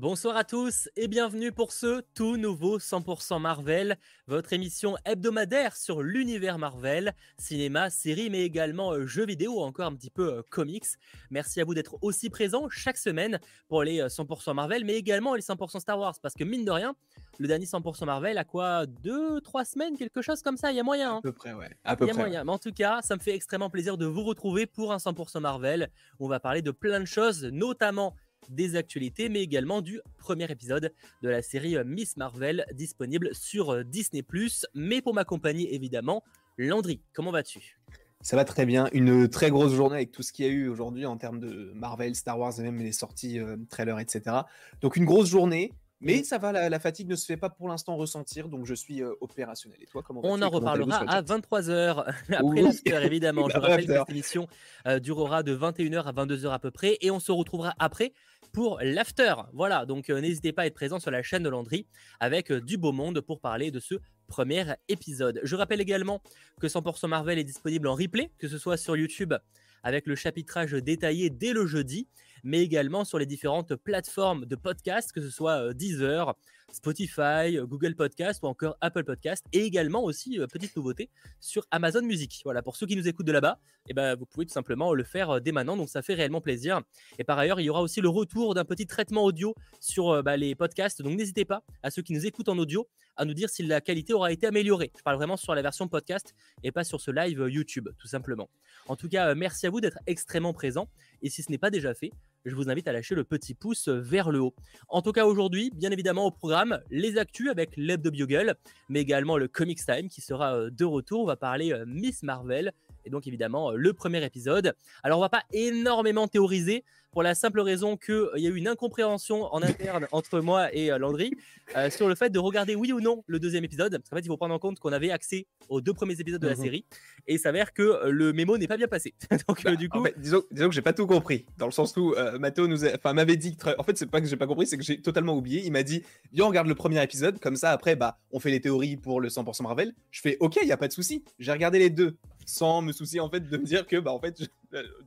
Bonsoir à tous et bienvenue pour ce tout nouveau 100% Marvel, votre émission hebdomadaire sur l'univers Marvel, cinéma, séries, mais également euh, jeux vidéo, encore un petit peu euh, comics. Merci à vous d'être aussi présents chaque semaine pour les 100% euh, Marvel, mais également les 100% Star Wars, parce que mine de rien, le dernier 100% Marvel a quoi Deux, trois semaines, quelque chose comme ça, il y a moyen. Hein. à peu près, ouais. À peu il y a moyen. Mais en tout cas, ça me fait extrêmement plaisir de vous retrouver pour un 100% Marvel. On va parler de plein de choses, notamment des actualités, mais également du premier épisode de la série euh, Miss Marvel disponible sur euh, Disney ⁇ Mais pour m'accompagner évidemment, Landry, comment vas-tu? Ça va très bien. Une très grosse journée avec tout ce qu'il y a eu aujourd'hui en termes de Marvel, Star Wars et même les sorties, euh, trailers, etc. Donc une grosse journée. Mais ça va, la, fatigue ne se fait pas pour l'instant ressentir, donc je suis euh, opérationnel. Et toi, comment On en reparlera à 23h, après l'after, évidemment. je rappelle que cette émission euh, durera de 21h à 22h à peu près, et on se retrouvera après pour l'after. Voilà, donc euh, n'hésitez pas à être présent sur la chaîne de Landry avec du beau monde pour parler de ce premier épisode. Je rappelle également que 100% Marvel est disponible en replay, que ce soit sur YouTube avec le chapitrage détaillé dès le jeudi mais également sur les différentes plateformes de podcast, que ce soit euh, Deezer, Spotify, euh, Google Podcast ou encore Apple Podcast, et également aussi, euh, petite nouveauté, sur Amazon Music. Voilà, pour ceux qui nous écoutent de là-bas, eh ben, vous pouvez tout simplement le faire dès maintenant, donc ça fait réellement plaisir. Et par ailleurs, il y aura aussi le retour d'un petit traitement audio sur bah, les podcasts, donc n'hésitez pas à ceux qui nous écoutent en audio à nous dire si la qualité aura été améliorée. Je parle vraiment sur la version podcast et pas sur ce live YouTube, tout simplement. En tout cas, merci à vous d'être extrêmement présent. Et si ce n'est pas déjà fait, je vous invite à lâcher le petit pouce vers le haut. En tout cas, aujourd'hui, bien évidemment, au programme, les actus avec de Bugle, mais également le Comics Time qui sera euh, de retour. On va parler euh, Miss Marvel et donc évidemment euh, le premier épisode. Alors, on va pas énormément théoriser pour la simple raison qu'il euh, y a eu une incompréhension en interne entre moi et euh, Landry euh, sur le fait de regarder oui ou non le deuxième épisode. Parce qu'en fait, il faut prendre en compte qu'on avait accès aux deux premiers épisodes de la mhm. série et il s'avère que le mémo n'est pas bien passé. Donc, bah, du coup. En fait, disons, disons, que j'ai pas tout compris. Dans le sens où Mathéo nous enfin, m'avait dit que. En fait, c'est pas que j'ai pas compris, c'est que j'ai totalement oublié. Il m'a dit Viens, on regarde le premier épisode. Comme ça, après, bah, on fait les théories pour le 100% Marvel. Je fais Ok, il y a pas de souci. J'ai regardé les deux sans me soucier en fait de me dire que bah en fait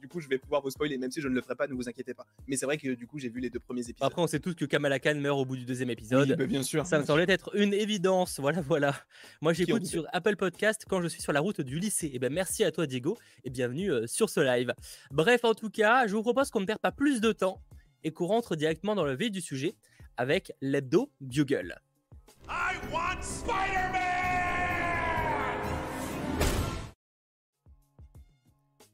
du coup je vais pouvoir vous spoiler même si je ne le ferai pas ne vous inquiétez pas. Mais c'est vrai que du coup j'ai vu les deux premiers épisodes. Après on sait tous que Kamala Khan meurt au bout du deuxième épisode. Bah, bien sûr. Ça me semblait être une évidence. Voilà voilà. Moi j'écoute sur Apple Podcast quand je suis sur la route du lycée. Et eh ben merci à toi Diego et bienvenue euh, sur ce live. Bref en tout cas je vous propose qu'on ne perde pas plus de temps et qu'on rentre directement dans le vif du sujet avec l'hebdo Bugle. I want Spider-Man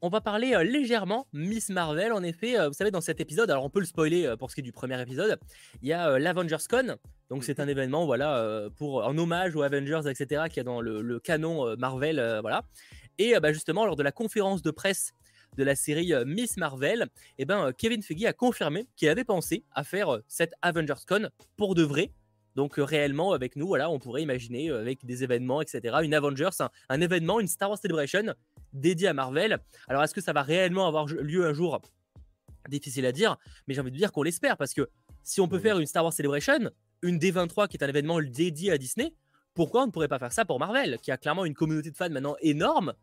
On va parler euh, légèrement Miss Marvel. En effet, euh, vous savez, dans cet épisode, alors on peut le spoiler euh, pour ce qui est du premier épisode, il y a l'Avengers Con. Donc c'est un mhm. événement, voilà, pour en hommage aux Avengers, etc., qui est dans le, canon Marvel, voilà. Et bah, justement, lors de la conférence de presse de la série Miss Marvel, eh ben, Kevin Feige a confirmé qu'il avait pensé à faire cette Avengers Con pour de vrai. Donc réellement avec nous, voilà, on pourrait imaginer avec des événements, etc. Une Avengers, un événement, une Star Wars Celebration dédié à Marvel. Alors, est-ce que ça va réellement avoir lieu un jour? Difficile à dire, mais j'ai envie de dire qu'on l'espère parce que si on peut faire une Star Wars Celebration, une D23 qui est un événement dédié à Disney, pourquoi on ne pourrait pas faire ça pour Marvel, qui a clairement une communauté de fans maintenant énorme,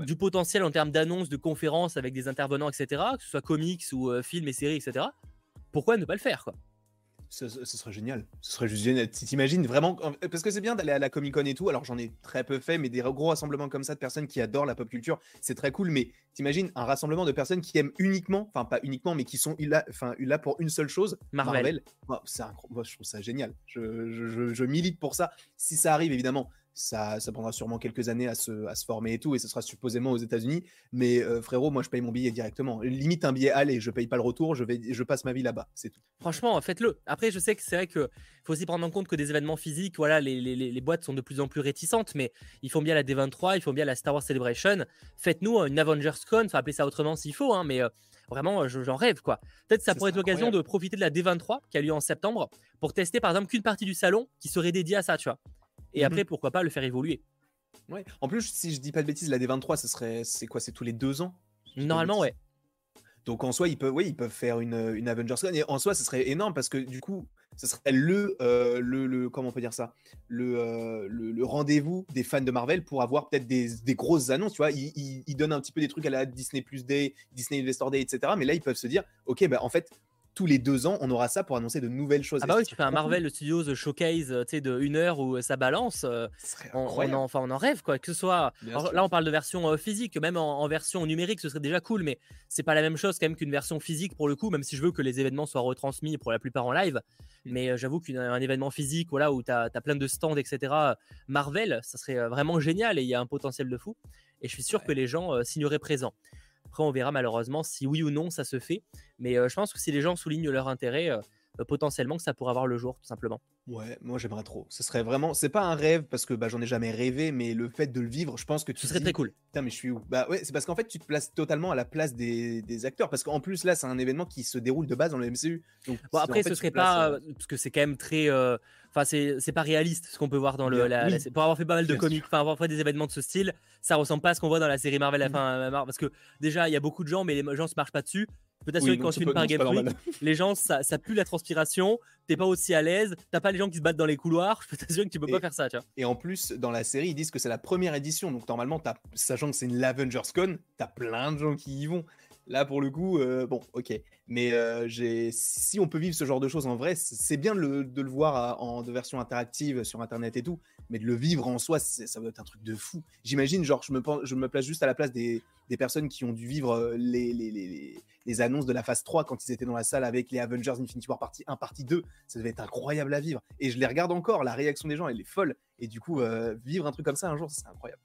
du potentiel en termes d'annonces, de conférences avec des intervenants, etc., que ce soit comics ou euh, films et séries, etc. Pourquoi ne pas le faire quoi? Ce, serait génial. Ce serait juste génial. Si t'imagines vraiment. Parce que c'est bien d'aller à la Comic Con et tout. Alors j'en ai très peu fait, mais des gros rassemblements comme ça de personnes qui adorent la pop culture, c'est très cool. Mais t'imagines un rassemblement de personnes qui aiment uniquement, enfin pas uniquement, mais qui sont là, enfin, là pour une seule chose Marvel. c'est Moi, je trouve ça génial. je milite pour ça. Si ça arrive, évidemment, ça, ça, prendra sûrement quelques années à se, à se, former et tout, et ce sera supposément aux États-Unis. Mais euh, frérot, moi je paye mon billet directement. Limite un billet, allez, je paye pas le retour, je, vais, je passe ma vie là-bas, c'est tout. Franchement, faites-le. Après, je sais que c'est vrai qu'il faut aussi prendre en compte que des événements physiques, voilà, les, les, les, boîtes sont de plus en plus réticentes, mais ils font bien la D23, ils font bien la Star Wars Celebration. Faites-nous une Avengers Con, faut appeler ça autrement s'il faut, hein, mais euh, vraiment, j'en rêve quoi. Peut-être ça pourrait être l'occasion de profiter de la D23 qui a lieu en septembre pour tester par exemple qu'une partie du salon qui serait dédiée à ça, tu vois. Et mhm. après, pourquoi pas le faire évoluer? Ouais. En plus, si je dis pas de bêtises, la D23, ce serait, c'est quoi? C'est tous les deux ans? Normalement, ouais. Donc en soi, ils peuvent, oui, ils peuvent faire une, une Avengers Con. Et en soi, ce serait énorme parce que du coup, ce serait le, euh, le, le, comment on peut dire ça, le, euh, le, rendez-vous des fans de Marvel pour avoir peut-être des, des, grosses annonces. Tu vois, ils, ils, donnent un petit peu des trucs à la Disney Plus Day, Disney Investor Day, etc. Mais là, ils peuvent se dire, ok, bah en fait, tous les deux ans, on aura ça pour annoncer de nouvelles choses. Ah bah oui, tu fais un Marvel Studios Showcase de une heure où ça balance. on, en, enfin, on en rêve, quoi. Que ce soit. là, on parle de version physique, même en, version numérique, ce serait déjà cool, mais c'est pas la même chose quand même qu'une version physique pour le coup, même si je veux que les événements soient retransmis pour la plupart en live. Mmh. Mais j'avoue qu'un événement physique, voilà, où tu as, plein de stands, etc., Marvel, ça serait vraiment génial et il y a un potentiel de fou. Et je suis sûr que les gens signeraient présent. Après, on verra malheureusement si oui ou non ça se fait. Mais je pense que si les gens soulignent leur intérêt, potentiellement que ça pourrait avoir le jour, tout simplement. Ouais, moi j'aimerais trop. Ce serait vraiment, c'est pas un rêve parce que bah, j'en ai jamais rêvé, mais le fait de le vivre, je pense que tu ce serait très cool. Putain, mais je suis où? Bah ouais, c'est parce qu'en fait tu te places totalement à la place des, des acteurs parce qu'en plus là c'est un événement qui se déroule de base dans le MCU. Donc, bon après ce serait pas euh, parce que c'est quand même très, euh, enfin c'est pas réaliste ce qu'on peut voir dans le, la, pour avoir fait pas mal de comics, enfin avoir fait des événements de ce style, ça ressemble pas à ce qu'on voit dans la série Marvel, mmh. fin, parce que déjà il y a beaucoup de gens, mais les gens se marchent pas dessus peux t'assurer que quand tu filmes par Game Freak, les gens, ça, ça pue la transpiration, t'es pas aussi à l'aise, t'as pas les gens qui se battent dans les couloirs, je peux t'assurer que tu peux pas faire ça, tu vois. Et en plus, dans la série, ils disent que c'est la première édition, donc normalement, as, sachant que c'est une Lavengers Con, t'as plein de gens qui y vont. Là, pour le coup, euh, bon, ok. Mais euh, si on peut vivre ce genre de choses en vrai, c'est bien de le, voir en de version interactive sur Internet et tout, mais de le vivre en soi, ça doit être un truc de fou. J'imagine, genre, je me, je me place juste à la place des, des personnes qui ont dû vivre euh, les, les, les, les, annonces de la phase 3 quand ils étaient dans la salle avec les Avengers Infinity War partie 1, partie 2. Ça devait être incroyable à vivre. Et je les regarde encore, la réaction des gens, elle est folle. Et du coup, vivre un truc comme ça un jour, c'est incroyable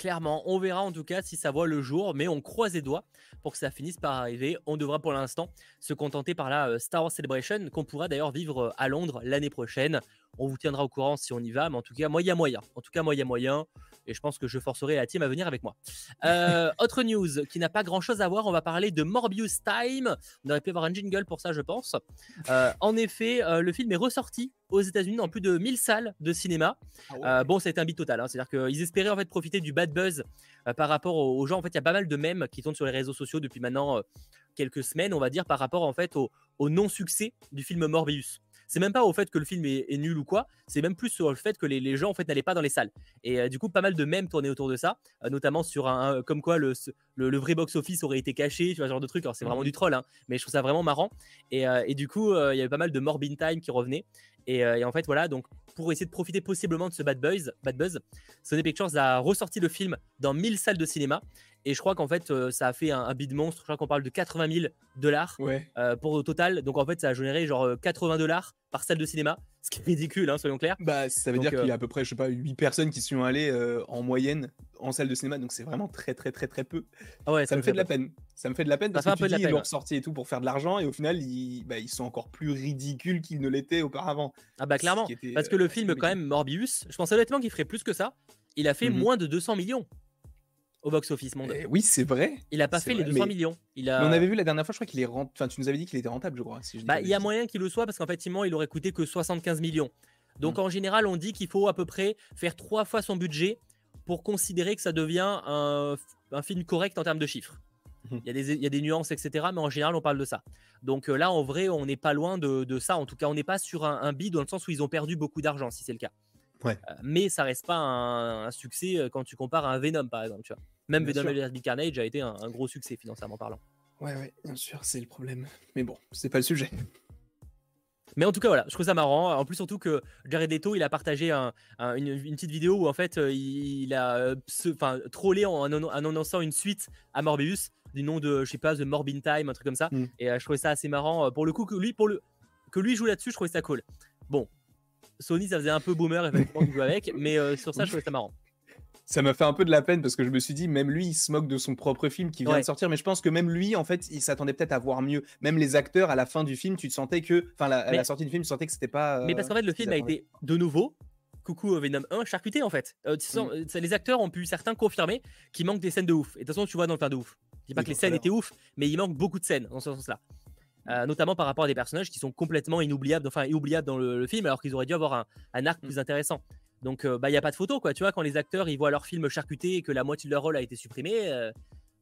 clairement. On verra en tout cas si ça voit le jour, mais on croise les doigts pour que ça finisse par arriver. On devra pour l'instant se contenter par la euh, Star Wars Celebration qu'on pourra d'ailleurs vivre euh, à Londres l'année prochaine. On vous tiendra au courant si on y va, mais en tout cas, moi, il y a moyen. En tout cas, moi, il y a moyen. Et je pense que je forcerai la team à venir avec moi. Euh, autre news qui n'a pas grand chose à voir, on va parler de Morbius Time. On aurait pu avoir un jingle pour ça, je pense. en effet, le film est ressorti aux États-Unis dans plus de 1000 salles de cinéma. Ah bon, ça a été un bit total. Hein. C'est-à-dire qu'ils espéraient en fait profiter du bad buzz par rapport aux, gens. En fait, il y a pas mal de mèmes qui tournent sur les réseaux sociaux depuis maintenant quelques semaines, on va dire, par rapport en fait au, au non-succès du film Morbius c'est même pas au fait que le film est, nul ou quoi, c'est même plus sur le fait que les, gens en fait n'allaient pas dans les salles. Et du coup, pas mal de mèmes tournaient autour de ça, notamment sur un, comme quoi le, le, vrai box-office aurait été caché, tu vois, ce genre de truc. Alors c'est vraiment du troll, hein, mais je trouve ça vraiment marrant. Et, et du coup, il y avait pas mal de Morbin Time qui revenait. Euh, et, en fait, voilà, donc pour essayer de profiter possiblement de ce bad buzz, bad buzz Sony Pictures a ressorti le film dans 1000 salles de cinéma. Et je crois qu'en fait, euh, ça a fait un, bid monstre. Je crois qu'on parle de 80 000 dollars euh, pour le total. Donc en fait, ça a généré genre 80 dollars par salle de cinéma, ce qui est ridicule, hein, soyons clairs. Bah, ça veut dire qu'il y a à peu près, je sais pas, 8 personnes qui sont allées en moyenne en salle de cinéma. Donc c'est vraiment très, très, très, très peu. Ah ouais, ça, me fait de la peine. Ça me fait de la peine parce que tu dis, ils l'ont ressorti et tout pour faire de l'argent. Et au final, ils, bah, ils sont encore plus ridicules qu'ils ne l'étaient auparavant. Ah bah clairement, parce que le film quand même Morbius, je pensais honnêtement qu'il ferait plus que ça. Il a fait mhm. moins de 200 millions au box-office monde. Eh oui, c'est vrai. Il a pas fait les 200 millions. Il a... on avait vu la dernière fois, je crois qu'il est rentable. Enfin, tu nous avais dit qu'il était rentable, je crois. bah, il y a moyen qu'il le soit parce qu'effectivement, il aurait coûté que 75 millions. Donc mm. en général, on dit qu'il faut à peu près faire trois fois son budget pour considérer que ça devient un, film correct en termes de chiffres. Mm. Il y, a des, il y, a des, nuances, etc. Mais en général, on parle de ça. Donc euh, là, en vrai, on n'est pas loin de, ça. En tout cas, on n'est pas sur un, un bid dans le sens où ils ont perdu beaucoup d'argent, si c'est le cas. Ouais. Euh, mais ça reste pas un, succès euh, quand tu compares à un Venom, par exemple. Tu vois. Même Venom vs Carnage a été un, gros succès financièrement parlant. Ouais, ouais, bien sûr, c'est le problème. Mais bon, c'est pas le sujet. Mais en tout cas, voilà, je trouve ça marrant. En plus, surtout que Jared Leto, il a partagé une, petite vidéo où en fait, il, a enfin, trollé en, annonçant une suite à Morbius du nom de, je sais pas, The Morbin Time, un truc comme ça. Mm. Et je trouvais ça assez marrant. Pour le coup, que lui, pour le, que lui joue là-dessus, je trouvais ça cool. Bon, Sony, ça faisait un peu boomer, effectivement, de jouer avec, mais euh, sur ça, je trouvais ça marrant. Ça m'a fait un peu de la peine parce que je me suis dit, même lui, il se moque de son propre film qui vient de sortir, mais je pense que même lui, en fait, il s'attendait peut-être à voir mieux. Même les acteurs, à la fin du film, tu te sentais que, enfin, à la sortie du film, tu sentais que c'était pas. mais parce qu'en fait, le film a été de nouveau, coucou euh, Venom 1, charcuté en fait. Euh, mm. Les acteurs ont pu certains confirmer qu'il manque des scènes de ouf. Et de toute façon, tu vois dans le plan de ouf. Je dis pas que les scènes étaient ouf, mais il manque beaucoup de scènes dans ce sens-là. Euh, notamment par rapport à des personnages qui sont complètement inoubliables, enfin inoubliables dans le, film, alors qu'ils auraient dû avoir un, arc mm. plus intéressant. Donc, euh, bah, il n'y a pas de photo, quoi. Tu vois, quand les acteurs ils voient leur film charcuté et que la moitié de leur rôle a été supprimé, euh,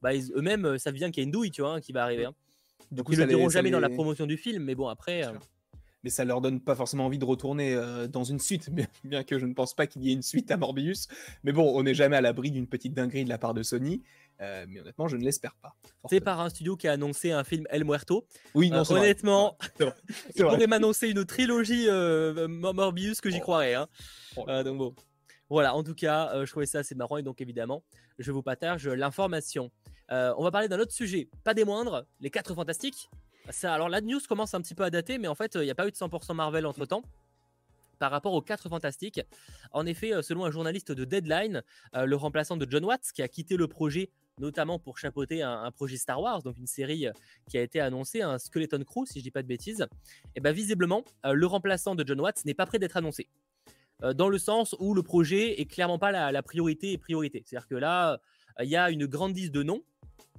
bah, eux-mêmes savent bien qu'il y a une douille, tu vois, hein, qui va arriver. Hein. Donc, ils ne le diront jamais dans la promotion du film, mais bon, après. Mais ça leur donne pas forcément envie de retourner dans une suite, bien que je ne pense pas qu'il y ait une suite à Morbius. Mais bon, on n'est jamais à l'abri d'une petite dinguerie de la part de Sony. Mais honnêtement, je ne l'espère pas. C'est par un studio qui a annoncé un film El Muerto. Oui, non, honnêtement, il pourrait m'annoncer une trilogie Morbius que j'y oh. croirais. Hein. Oh donc bon. Voilà, en tout cas, je trouvais ça assez marrant et donc évidemment, je vous partage l'information. on va parler d'un autre sujet, pas des moindres, les 4 fantastiques. Ça, alors la news commence un petit peu à dater, mais en fait, il n'y a pas eu de 100% Marvel entre temps par rapport aux 4 fantastiques. En effet, selon un journaliste de Deadline, le remplaçant de John Watts, qui a quitté le projet notamment pour chapeauter un, projet Star Wars, donc une série qui a été annoncée, un Skeleton Crew, si je dis pas de bêtises, et eh ben visiblement, le remplaçant de John Watts n'est pas prêt d'être annoncé. dans le sens où le projet est clairement pas la, la priorité et priorité. C'est-à-dire que là, il y a une grande liste de noms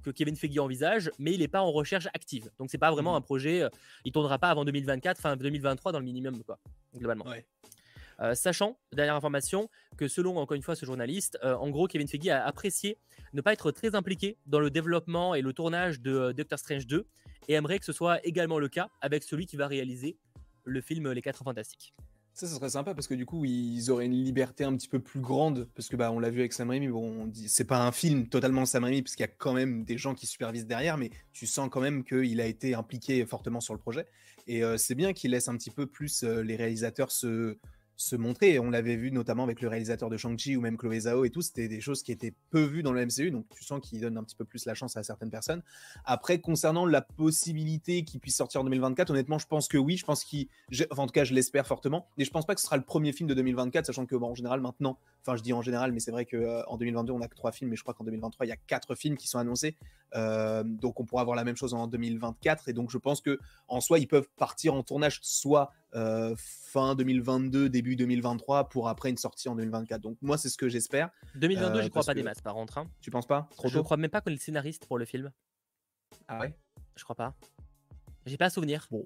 que Kevin Feige envisage, mais il n'est pas en recherche active. Donc c'est pas vraiment mmh. un projet, euh, il tournera pas avant 2024, fin 2023 dans le minimum quoi, globalement. Euh, sachant, dernière information, que selon encore une fois ce journaliste, euh, en gros Kevin Feige a apprécié ne pas être très impliqué dans le développement et le tournage de Doctor Strange 2 et aimerait que ce soit également le cas avec celui qui va réaliser le film Les 4 Fantastiques. Ça, ce serait sympa parce que du coup, ils auraient une liberté un petit peu plus grande. Parce que, bah, on l'a vu avec Sam Raimi, bon, c'est pas un film totalement Sam Raimi, parce qu'il y a quand même des gens qui supervisent derrière, mais tu sens quand même qu'il a été impliqué fortement sur le projet. Et euh, c'est bien qu'il laisse un petit peu plus euh, les réalisateurs se, se montrer. On l'avait vu notamment avec le réalisateur de Shang-Chi ou même Chloé Zhao et tout. C'était des choses qui étaient peu vues dans le MCU, donc tu sens qu'il donne un petit peu plus la chance à certaines personnes. Après, concernant la possibilité qu'il puisse sortir en 2024, honnêtement, je pense que oui. Je pense qu'il, enfin, en tout cas, je l'espère fortement. Mais je pense pas que ce sera le premier film de 2024, sachant que, bon, en général, maintenant, enfin, je dis en général, mais c'est vrai qu'en euh, en 2022, on a que trois films, mais je crois qu'en 2023, il y a quatre films qui sont annoncés. Euh, donc, on pourra avoir la même chose en 2024. Et donc, je pense que en soi, ils peuvent partir en tournage soit euh, fin 2022, début 2023 pour après une sortie en 2024. Donc moi c'est ce que j'espère. 2022 je crois pas des masses par contre. Hein. Tu penses pas? Trop Je crois même pas qu'on est scénariste pour le film. Ah ouais? Je crois pas. J'ai pas souvenir. Bon.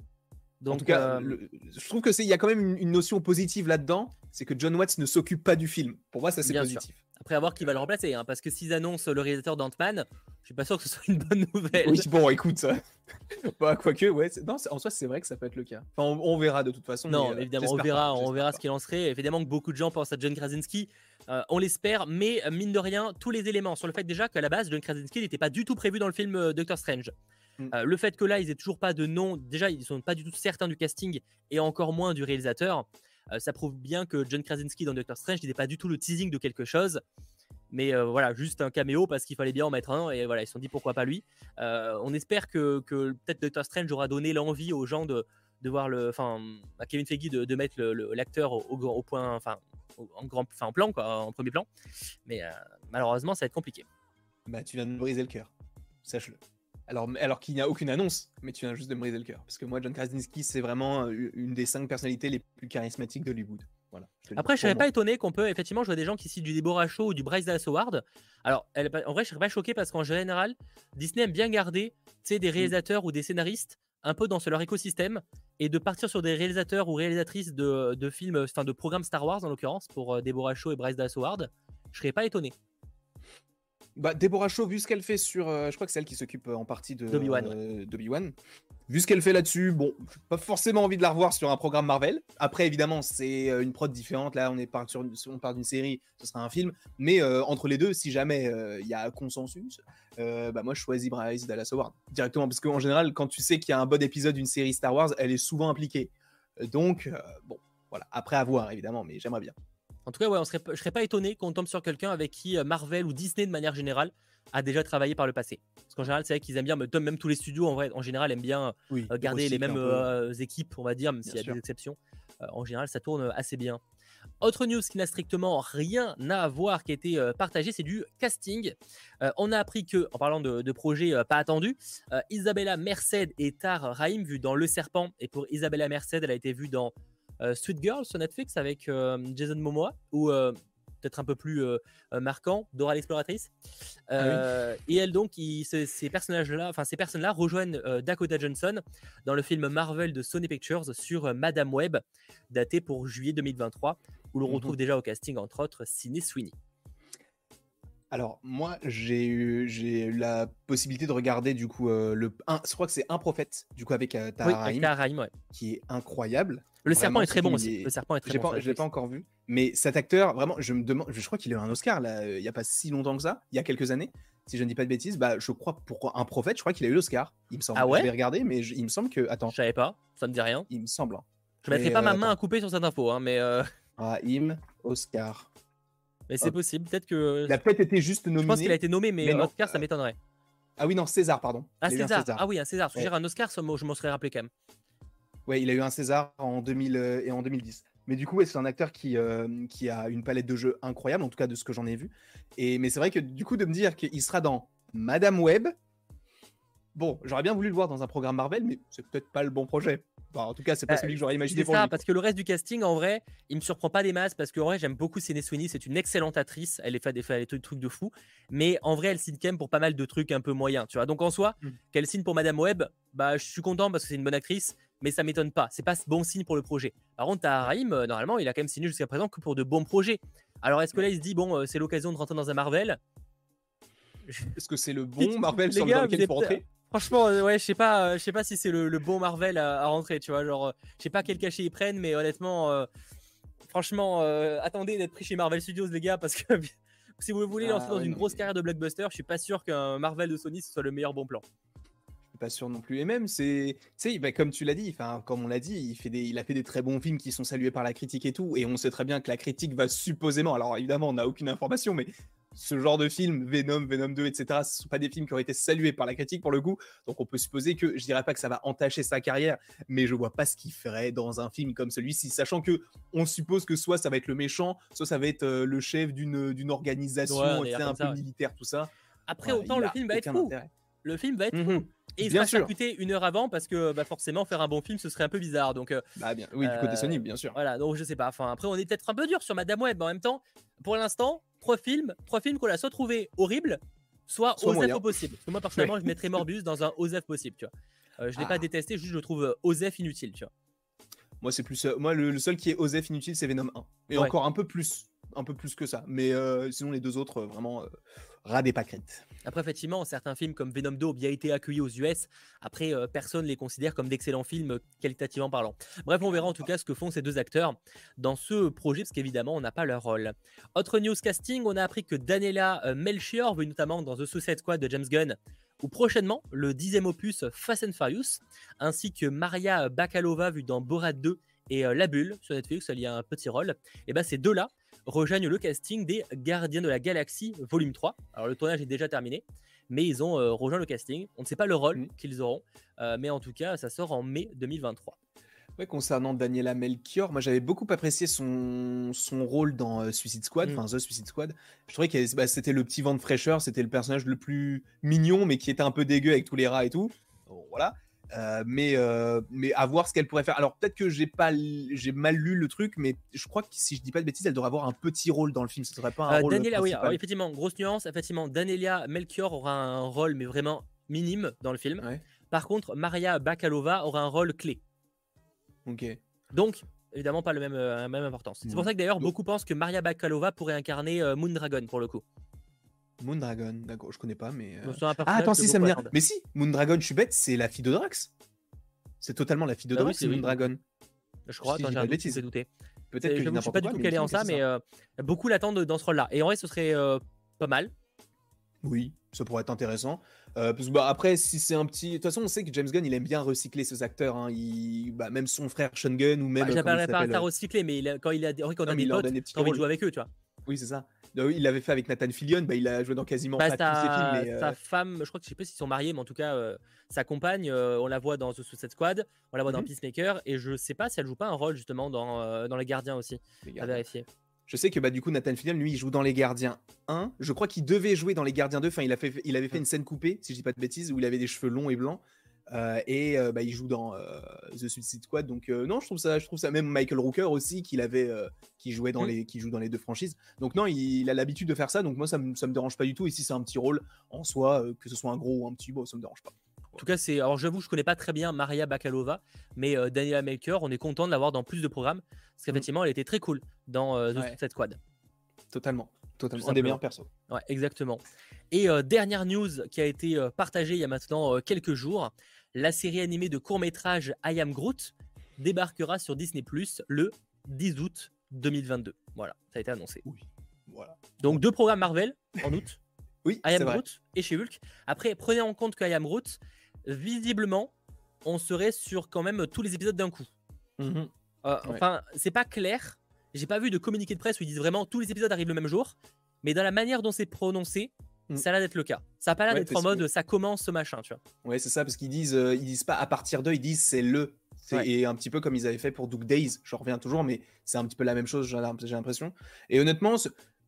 Donc, en tout cas, euh, je trouve que c'est il y a quand même une, notion positive là-dedans, c'est que John Watts ne s'occupent pas du film. Pour moi ça c'est positif. Après, à voir qui va le remplacer. Hein, parce que s'ils annoncent le réalisateur d'Ant-Man, je suis pas sûr que ce soit une bonne nouvelle. Oui, bon, écoute. bah, quoique, ouais. Non, en soi, c'est vrai que ça peut être le cas. Enfin, on, verra de toute façon. Non, euh, évidemment, on verra, on verra ce qu'il en serait. Évidemment que beaucoup de gens pensent à John Krasinski. Euh, on l'espère, mais mine de rien, tous les éléments sur le fait déjà qu'à la base, John Krasinski n'était pas du tout prévu dans le film Doctor Strange. Mm. le fait que là, ils aient toujours pas de nom, déjà, ils sont pas du tout certains du casting et encore moins du réalisateur. ça prouve bien que John Krasinski dans Doctor Strange n'était pas du tout le teasing de quelque chose mais euh, voilà, juste un caméo parce qu'il fallait bien en mettre un et voilà, ils se sont dit pourquoi pas lui. Euh, on espère que, que peut-être Doctor Strange aura donné l'envie aux gens de, de voir le, enfin, à Kevin Feige de, de mettre l'acteur au, au, point, enfin, en grand, enfin, en plan quoi, en premier plan. Mais euh, malheureusement, ça va être compliqué. Bah, tu viens de me briser le cœur, sache-le. Alors, alors qu'il n'y a aucune annonce, mais tu viens juste de me briser le cœur. Parce que moi, John Krasinski, c'est vraiment une des cinq personnalités les plus charismatiques d'Hollywood. Après, je serais pas étonné qu'on peut effectivement jouer des gens qui citent du Deborah Shaw ou du Bryce Dallas Howard. Alors, en vrai, je serais pas choqué parce qu'en général, Disney aime bien garder des mm. réalisateurs ou des scénaristes un peu dans leur écosystème et de partir sur des réalisateurs ou réalisatrices de, films, enfin de programmes Star Wars en l'occurrence pour euh, Deborah Shaw et Bryce Dallas Howard. Je serais pas étonné. Bah, Deborah Shaw, vu ce qu'elle fait sur. Euh, je crois que c'est elle qui s'occupe euh, en partie de Obi-Wan. Vu ce qu'elle fait là-dessus, bon, pas forcément envie de la revoir sur un programme Marvel. Après, évidemment, c'est euh, une prod différente. Là, on, est part sur, on part d'une série, ce sera un film. Mais entre les deux, si jamais il y a consensus, bah, moi, je choisis Bryce Dallas Howard directement. Parce qu'en général, quand tu sais qu'il y a un bon épisode d'une série Star Wars, elle est souvent impliquée. Donc, bon, voilà. Après, à voir, évidemment, mais j'aimerais bien. En tout cas, ouais, on serait, je serais pas étonné qu'on tombe sur quelqu'un avec qui euh, Marvel ou Disney de manière générale a déjà travaillé par le passé. Parce qu'en général, c'est vrai qu'ils aiment bien, même tous les studios en vrai, en général aiment bien euh, garder les mêmes euh, équipes, on va dire, même s'il y a des exceptions. en général, ça tourne assez bien. Autre news qui n'a strictement rien à voir, qui a été partagé, c'est du casting. on a appris que, en parlant de, de projets pas attendus, Isabella Merced et Tar Rahim, vu dans Le Serpent, et pour Isabella Merced, elle a été vue dans euh, Sweet Girl sur Netflix avec euh, Jason Momoa ou euh, peut-être un peu plus marquant, Dora l'exploratrice. Ah et elle donc, ces, personnages-là, enfin ces personnes-là rejoignent Dakota Johnson dans le film Marvel de Sony Pictures sur Madame Web, daté pour juillet 2023, où l'on mhm. retrouve déjà au casting entre autres Sidney Sweeney. Alors moi j'ai eu j'ai la possibilité de regarder du coup le je crois que c'est un prophète du coup avec Tahar oui, qui est incroyable. Le serpent est très bon aussi. Le serpent est très bon. je l'ai pas encore vu, mais cet acteur, vraiment, je me demande, je crois qu'il a eu un Oscar là, il y a pas si longtemps que ça, il y a quelques années. Si je ne dis pas de bêtises, bah je crois pour un prophète, je crois qu'il a eu l'Oscar. Il me semble. Ah ouais. Je vais regarder, mais il me semble que, attends. Je savais pas. Ça me dit rien. Il me semble. Hein. Je mettrai pas ma main à couper sur cette info, hein, mais. Euh... Ah, Oscar. Mais c'est possible, peut-être que. Il a peut-être été juste nommé. Je pense qu'il a été nommé, mais, Oscar, ça m'étonnerait. Ah oui, non, César, pardon. Ah, César. Ah oui, un César. Parce que un Oscar, je m'en serais rappelé quand même. Ouais, il a eu un César en 2000 euh, et en 2010. Mais du coup, c'est un acteur qui, euh, qui a une palette de jeux incroyable, en tout cas de ce que j'en ai vu. Et, mais c'est vrai que du coup, de me dire qu'il sera dans Madame Web, bon, j'aurais bien voulu le voir dans un programme Marvel, mais c'est peut-être pas le bon projet en tout cas, c'est pas euh, celui que j'aurais imaginé pour ça, parce que le reste du casting, en vrai, il me surprend pas des masses, parce que en vrai, j'aime beaucoup Sidney Sweeney, c'est une excellente actrice, elle fait des, fait des trucs de fou, mais en vrai, elle signe quand même pour pas mal de trucs un peu moyens, tu vois. Donc en soi, mm. qu'elle signe pour Madame Web, bah je suis content parce que c'est une bonne actrice, mais ça m'étonne pas. C'est pas ce bon signe pour le projet. Par contre, à Raïm, euh, normalement, il a quand même signé jusqu'à présent que pour de bons projets. Alors est-ce que là, il se dit, bon, euh, c'est l'occasion de rentrer dans un Marvel? Est-ce que c'est le bon Marvel sur lequel il faut rentrer? Franchement, euh, ouais, je sais pas, euh, je sais pas si c'est le, bon Marvel à, rentrer, tu vois. Genre, euh, je sais pas quel cachet ils prennent, mais honnêtement, franchement, attendez d'être pris chez Marvel Studios, les gars, parce que si vous voulez lancer ah dans une grosse carrière de blockbuster, je suis pas sûr qu'un Marvel de Sony ce soit le meilleur bon plan. Je suis pas sûr non plus. Et même, c'est, tu bah, comme tu l'as dit, enfin, comme on l'a dit, il fait des, il a fait des très bons films qui sont salués par la critique et tout. Et on sait très bien que la critique va supposément, alors évidemment, on n'a aucune information, mais ce genre de film, Venom, Venom 2, etc., ce ne sont pas des films qui auraient été salués par la critique pour le coup. Donc on peut supposer que, je dirais pas que ça va entacher sa carrière, mais je vois pas ce qu'il ferait dans un film comme celui-ci, sachant que on suppose que soit ça va être le méchant, soit ça va être euh, le chef d'une organisation, un peu militaire, tout ça. Après, autant le film va être fou. Le film va être fou. Et il bien sera une heure avant parce que bah, forcément faire un bon film ce serait un peu bizarre. Donc, euh, bah, bien. Oui, du côté Sony, bien sûr. Voilà, donc je sais pas. Enfin, après, on est peut-être un peu dur sur Madame Web. Mais en même temps, pour l'instant, trois films, trois films qu'on a soit trouvé horrible, soit, soit Osef au possible. Parce que moi, personnellement, je mettrais Morbius dans un Osef possible, tu vois. Euh, je l'ai pas ah. détesté, juste je le trouve euh, Osef inutile, tu vois. Moi, c'est plus. Euh, moi, le, seul qui est Osef inutile, c'est Venom 1. Et encore un peu plus. Un peu plus que ça. Mais sinon, les deux autres, vraiment ras des. Après, effectivement, certains films comme Venom 2 ont bien été accueillis aux US. Après, personne personne les considère comme d'excellents films qualitativement parlant. Bref, on verra en tout cas ce que font ces deux acteurs dans ce projet, parce qu'évidemment, on n'a pas leur rôle. Autre news casting, on a appris que Daniela Melchior, vue notamment dans The Suicide Squad de James Gunn, ou prochainement le dixième opus Fast and Furious, ainsi que Maria Bakalova, vue dans Borat 2 et La Bulle sur Netflix, elle y a un petit rôle. Et bien, ces deux-là rejoignent le casting des Gardiens de la Galaxie volume 3. Alors le tournage est déjà terminé, mais ils ont euh, rejoint le casting. On ne sait pas le rôle mm. qu'ils auront, euh, mais en tout cas, ça sort en mai 2023. Ouais, concernant Daniela Melchior, moi j'avais beaucoup apprécié son, son rôle dans euh, Suicide Squad, mm. enfin The Suicide Squad. Je trouvais que bah, c'était le petit vent de fraîcheur, c'était le personnage le plus mignon, mais qui était un peu dégueu avec tous les rats et tout. voilà. Euh, mais, euh, mais à voir ce qu'elle pourrait faire. Alors peut-être que j'ai pas j'ai mal lu le truc, mais je crois que si je dis pas de bêtises, elle devrait avoir un petit rôle dans le film. Ce serait pas un euh, rôle Danielia, oui, effectivement, grosse nuance. Effectivement, Danielia Melchior aura un rôle, mais vraiment minime dans le film. Par contre, Maria Bakalova aura un rôle clé. Ok. Donc, évidemment, pas le même, même importance. C'est pour ça que d'ailleurs, beaucoup pensent que Maria Bakalova pourrait incarner Moondragon pour le coup. Moondragon, d'accord, je connais pas, mais. Euh, ah, attends, si, ça me dit. Mais si, Moondragon, je suis bête, c'est la fille de Drax. C'est totalement la fille de ah Drax, c'est Moondragon. Je crois, attends, j'ai un doute, douté. Peut-être que je ne sais pas du tout qu'elle est en ça, mais euh, beaucoup l'attendent dans ce rôle-là. Et en vrai, ce serait euh, pas mal. Oui, ça pourrait être intéressant. parce que, bah, après, si c'est un petit. De toute façon, on sait que James Gunn, il aime bien recycler ses acteurs. Hein. Il... Bah, même son frère Sean Gunn ou même. Bah, J'appellerais pas à recycler, mais quand il a, quand on a des potes, t'as envie de jouer avec eux, tu vois. Oui, c'est ça. Il l'avait fait avec Nathan Fillion, bah, il a joué dans quasiment bah, pas tous ses films. Mais, Sa euh, femme, je crois que je sais pas s'ils sont mariés, mais en tout cas, euh, sa compagne, euh, on la voit dans The Suicide Squad, on la voit dans mhm. Peacemaker, et je sais pas si elle joue pas un rôle justement dans, dans Les Gardiens aussi. À vérifier. Je sais que bah, du coup, Nathan Fillion, lui, il joue dans Les Gardiens 1. Je crois qu'il devait jouer dans Les Gardiens 2. Enfin, il, a fait, il avait fait une scène coupée, si je dis pas de bêtises, où il avait des cheveux longs et blancs. Euh, et euh, bah, il joue dans euh, The Suicide Squad. Donc non, je trouve ça, je trouve ça même Michael Rooker aussi, qu'il avait, qui jouait dans mm. les, qui joue dans les deux franchises. Donc non, il, a l'habitude de faire ça. Donc moi, ça me, ça me dérange pas du tout. Et si c'est un petit rôle en soi, que ce soit un gros ou un petit, bon, ça me dérange pas. En tout cas, c'est. Alors, j'avoue, je connais pas très bien Maria Bakalova, mais Daniela Maker, on est content de l'avoir dans plus de programmes parce qu'effectivement, elle était très cool dans The Suicide Squad. Totalement. Totalement. Un des meilleurs persos. Ouais, exactement. Et dernière news qui a été partagée il y a maintenant quelques jours, la série animée de court métrage I Am Groot débarquera sur Disney Plus le 10 août 2022. Voilà, ça a été annoncé. Oui. Voilà. Donc deux programmes Marvel en août. oui, I Am Groot et chez Hulk. Après, prenez en compte que I Am Groot, visiblement, on serait sur quand même tous les épisodes d'un coup. Mhm. Euh, enfin, c'est pas clair. J'ai pas vu de communiqué de presse où ils disent vraiment tous les épisodes arrivent le même jour. Mais dans la manière dont c'est prononcé, mm. ça a l'air d'être le cas. Ça a pas l'air d'être en mode ça commence ce machin, tu vois. Ouais, c'est ça, parce qu'ils disent, euh, ils disent pas à partir de, ils disent c'est le. Et un petit peu comme ils avaient fait pour Duke Days, je reviens toujours, mais c'est un petit peu la même chose, j'ai l'impression. Et honnêtement,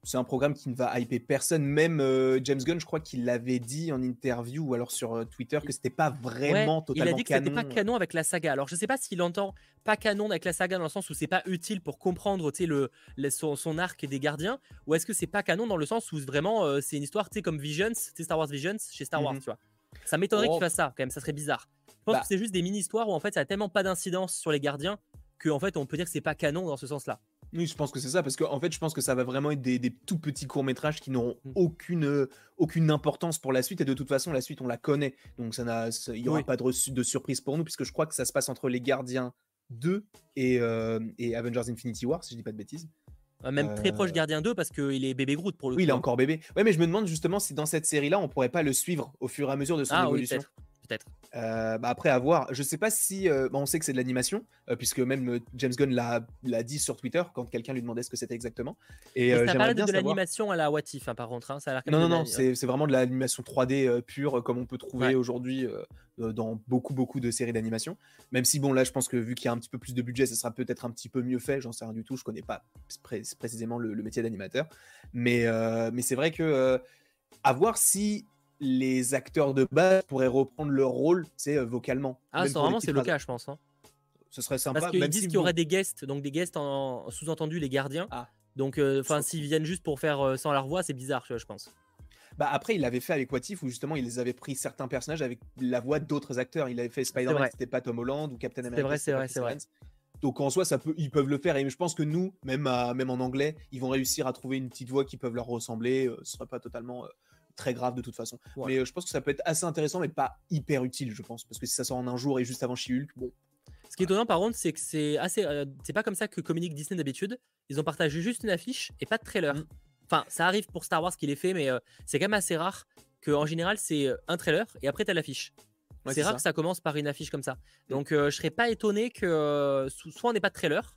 c'est un programme qui ne va hyper personne. Même euh, James Gunn, je crois qu'il l'avait dit en interview ou alors sur euh, Twitter que c'était pas vraiment totalement Il a dit que c'était pas canon avec la saga. Alors je sais pas s'il entend pas canon avec la saga dans le sens où c'est pas utile pour comprendre le, le son, son, arc des gardiens, ou est-ce que c'est pas canon dans le sens où vraiment euh, c'est une histoire comme Visions, Star Wars Visions chez Star Wars, mhm. tu vois. Ça m'étonnerait qu'il oh. fasse ça quand même, ça serait bizarre. Je pense bah que c'est juste des mini-histoires où en fait ça a tellement pas d'incidence sur les gardiens que en fait on peut dire que c'est pas canon dans ce sens-là. Oui, je pense que c'est ça, parce qu'en en fait, je pense que ça va vraiment être des, tout petits courts-métrages qui n'auront mmh. aucune, euh, aucune importance pour la suite, et de toute façon, la suite, on la connaît, donc ça il n'y aura pas de, de, surprise pour nous, puisque je crois que ça se passe entre Les Gardiens 2 et, euh, et Avengers Infinity War, si je dis pas de bêtises. Euh, même très proche Gardien 2 parce qu'il est bébé Groot pour le coup. Oui, il est hein. encore bébé. Ouais, mais je me demande justement si dans cette série-là, on pourrait pas le suivre au fur et à mesure de son ah, évolution. Oui, peut-être. Euh, bah après avoir, je sais pas si, euh, bah on sait que c'est de l'animation, euh, puisque même James Gunn l'a dit sur Twitter quand quelqu'un lui demandait ce que c'était exactement. Et ça parle de, l'animation à la What If, hein, par contre. Hein, ça a non, non, non, c'est vraiment de l'animation 3D pure comme on peut trouver aujourd'hui dans beaucoup, beaucoup de séries d'animation. Même si, bon, là, je pense que vu qu'il y a un petit peu plus de budget, ça sera peut-être un petit peu mieux fait. J'en sais rien du tout. Je connais pas précisément le, le métier d'animateur. Mais, mais c'est vrai que à voir si les acteurs de base pourraient reprendre leur rôle, c'est euh, vocalement. Ah, c'est vraiment c'est le cas, je pense. Hein. Ce serait sympa. Parce qu'ils disent qu'il y aurait des guests, donc des guests en sous-entendu les gardiens. Ah. Donc, euh, enfin, s'ils viennent juste pour faire euh, sans leur voix, c'est bizarre, je pense. Bah après, il l'avait fait avec What If où justement ils avaient pris certains personnages avec la voix d'autres acteurs. Il avait fait Spider-Man, c'était pas Tom Holland ou Captain America. C'est vrai, c'est vrai, c'est vrai. Donc en soi, ça peut, ils peuvent le faire. Et je pense que nous, même, même en anglais, ils vont réussir à trouver une petite voix qui peuvent leur ressembler. ce serait pas totalement très grave de toute façon. Mais euh, je pense que ça peut être assez intéressant, mais pas hyper utile, je pense. Parce que si ça sort en un jour et juste avant She-Hulk, bon. Ce qui est étonnant par contre, c'est que c'est assez. Euh, c'est pas comme ça que communique Disney d'habitude. Ils ont partagé juste une affiche et pas de trailer. Mm. Enfin, ça arrive pour Star Wars qu'il est fait, mais euh, c'est quand même assez rare qu'en général c'est un trailer et après t'as l'affiche. c'est rare que ça commence par une affiche comme ça. Mm. Donc je serais pas étonné que soit on n'ait pas de trailer.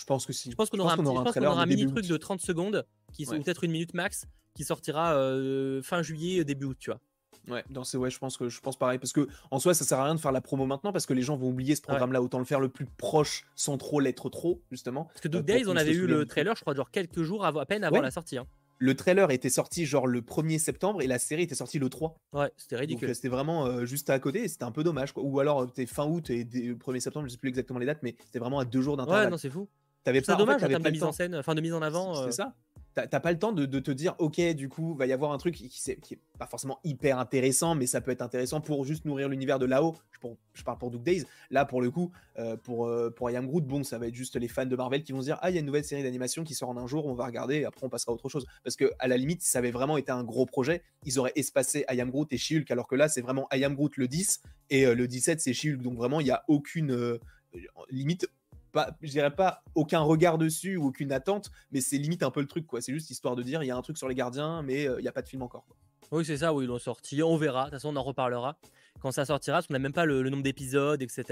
Je pense que si. Je pense qu'on aura, un, mini truc de 30 secondes, qui ou peut-être une minute max, qui sortira euh, fin juillet, début août, tu vois. Ouais, dans ouais, je pense que je pense pareil parce que en soi, ça sert à rien de faire la promo maintenant parce que les gens vont oublier ce programme-là. Autant le faire le plus proche sans trop l'être trop, justement. Parce que Dog Days, on avait eu le trailer, je crois, genre quelques jours à peine avant la sortie. Hein. Le trailer était sorti genre le 1er septembre et la série était sortie le 3. Ouais, c'était ridicule. Donc c'était vraiment euh, juste à côté et c'était un peu dommage. Quoi. Ou alors, c'était fin août et 1er septembre, je sais plus exactement les dates, mais c'était vraiment à deux jours d'intervalle. Ouais, non, c'est fou. C'est dommage en, fait, en termes de mise en scène, enfin de mise en avant. C'est euh. ça t'as pas le temps de, te dire, ok, du coup, va y avoir un truc qui, qui, est pas forcément hyper intéressant, mais ça peut être intéressant pour juste nourrir l'univers de là-haut. Je, parle pour Duke Days. Là, pour le coup, euh, pour, euh, pour I Groot, bon, ça va être juste les fans de Marvel qui vont se dire, ah, il y a une nouvelle série d'animation qui sort en un jour, on va regarder, après on passera à autre chose. Parce que à la limite, si ça avait vraiment été un gros projet, ils auraient espacé I Groot et she alors que là, c'est vraiment I Groot le 10 et euh, le 17, c'est she Donc vraiment, il n'y a aucune limite pas, je dirais pas aucun regard dessus ou aucune attente, mais c'est limite un peu le truc, quoi. C'est juste histoire de dire, il y a un truc sur les gardiens, mais euh, il n'y a pas de film encore. Oui, c'est ça, oui, ils l'ont sorti. On verra. De toute façon, on en reparlera quand ça sortira, parce qu'on n'a même pas le, le nombre d'épisodes, etc.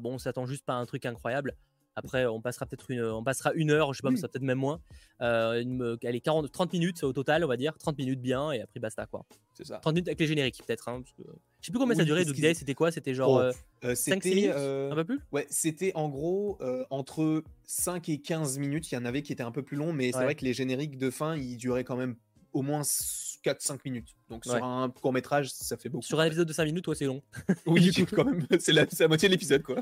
Bon, on s'attend juste pas à un truc incroyable. Après, on passera peut-être une, on passera une heure, je sais pas, mais ça peut-être même moins. Euh, allez, 40, 30 minutes au total, on va dire. 30 minutes bien, et après basta, quoi. C'est ça. 30 minutes avec les génériques, peut-être. Hein, Je sais plus combien ça durait, Day, c'était quoi? C'était genre 5 euh, minutes? Un peu plus? Ouais, c'était en gros euh, entre 5 et 15 minutes. Il y en avait qui étaient un peu plus longs, mais c'est vrai que les génériques de fin, ils duraient quand même au moins 4-5 minutes. Donc sur un court métrage, ça fait beaucoup. Sur un épisode de 5 minutes, toi, c'est long. oui, quand même. C'est la, la, moitié de l'épisode, quoi.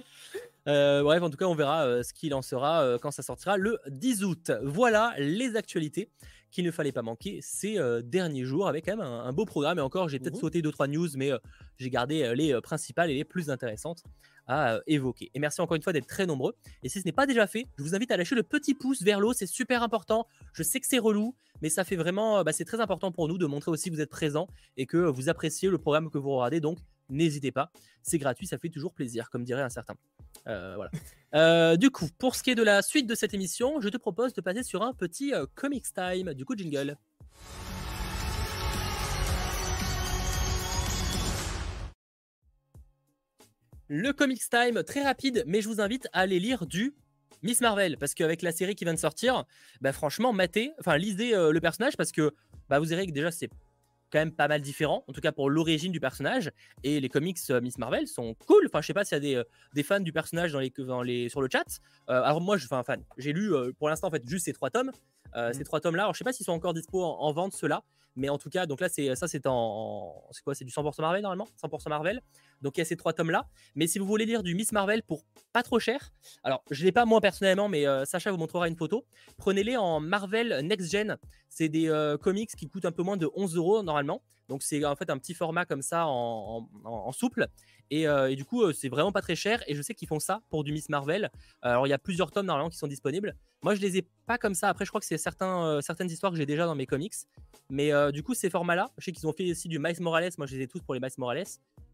Euh, bref, en tout cas, on verra euh, ce qu'il en sera euh, quand ça sortira le 10 août. Voilà les actualités qu'il ne fallait pas manquer ces derniers jours avec quand même un, beau programme. Et encore, j'ai peut-être mmh sauté 2-3 news, mais j'ai gardé les principales et les plus intéressantes à évoquer. Et merci encore une fois d'être très nombreux. Et si ce n'est pas déjà fait, je vous invite à lâcher le petit pouce vers l'eau, c'est super important. Je sais que c'est relou, mais ça fait vraiment, bah, c'est très important pour nous de montrer aussi que vous êtes présents et que vous appréciez le programme que vous regardez. Donc, n'hésitez pas, c'est gratuit, ça fait toujours plaisir, comme dirait un certain. Voilà. du coup, pour ce qui est de la suite de cette émission, je te propose de passer sur un petit Comics Time. Du coup, jingle. Le Comics Time, très rapide, mais je vous invite à aller lire du Miss Marvel, parce qu'avec la série qui vient de sortir, bah franchement, matez, enfin lisez le personnage, parce que bah, vous verrez que déjà c'est quand même pas mal différent, en tout cas pour l'origine du personnage. Et les comics euh, Miss Marvel sont cool. Enfin, je sais pas s'il y a des, euh, des, fans du personnage dans les, dans les, sur le chat. Euh, alors moi, je suis un fan. J'ai lu pour l'instant en fait juste ces trois tomes. Mmh. Ces trois tomes-là. Alors je sais pas s'ils sont encore dispo en, vente ceux-là, mais en tout cas, donc là c'est ça c'est en, c'est quoi? C'est du 100% Marvel normalement, 100% Marvel. Donc il y a ces trois tomes-là. Mais si vous voulez lire du Miss Marvel pour pas trop cher, alors je l'ai pas moi personnellement, mais Sacha vous montrera une photo. Prenez-les en Marvel Next Gen. C'est des comics qui coûtent un peu moins de 11 euros normalement. Donc c'est en fait un petit format comme ça en, souple. Euh, et, du coup, euh, c'est vraiment pas très cher. Et je sais qu'ils font ça pour du Miss Marvel. Alors il y a plusieurs tomes normalement qui sont disponibles. Moi, je les ai pas comme ça. Après, je crois que c'est euh, certaines histoires que j'ai déjà dans mes comics. Mais du coup, ces formats-là, je sais qu'ils ont fait aussi du Miles Morales. Moi, je les ai tous pour les Miles Morales.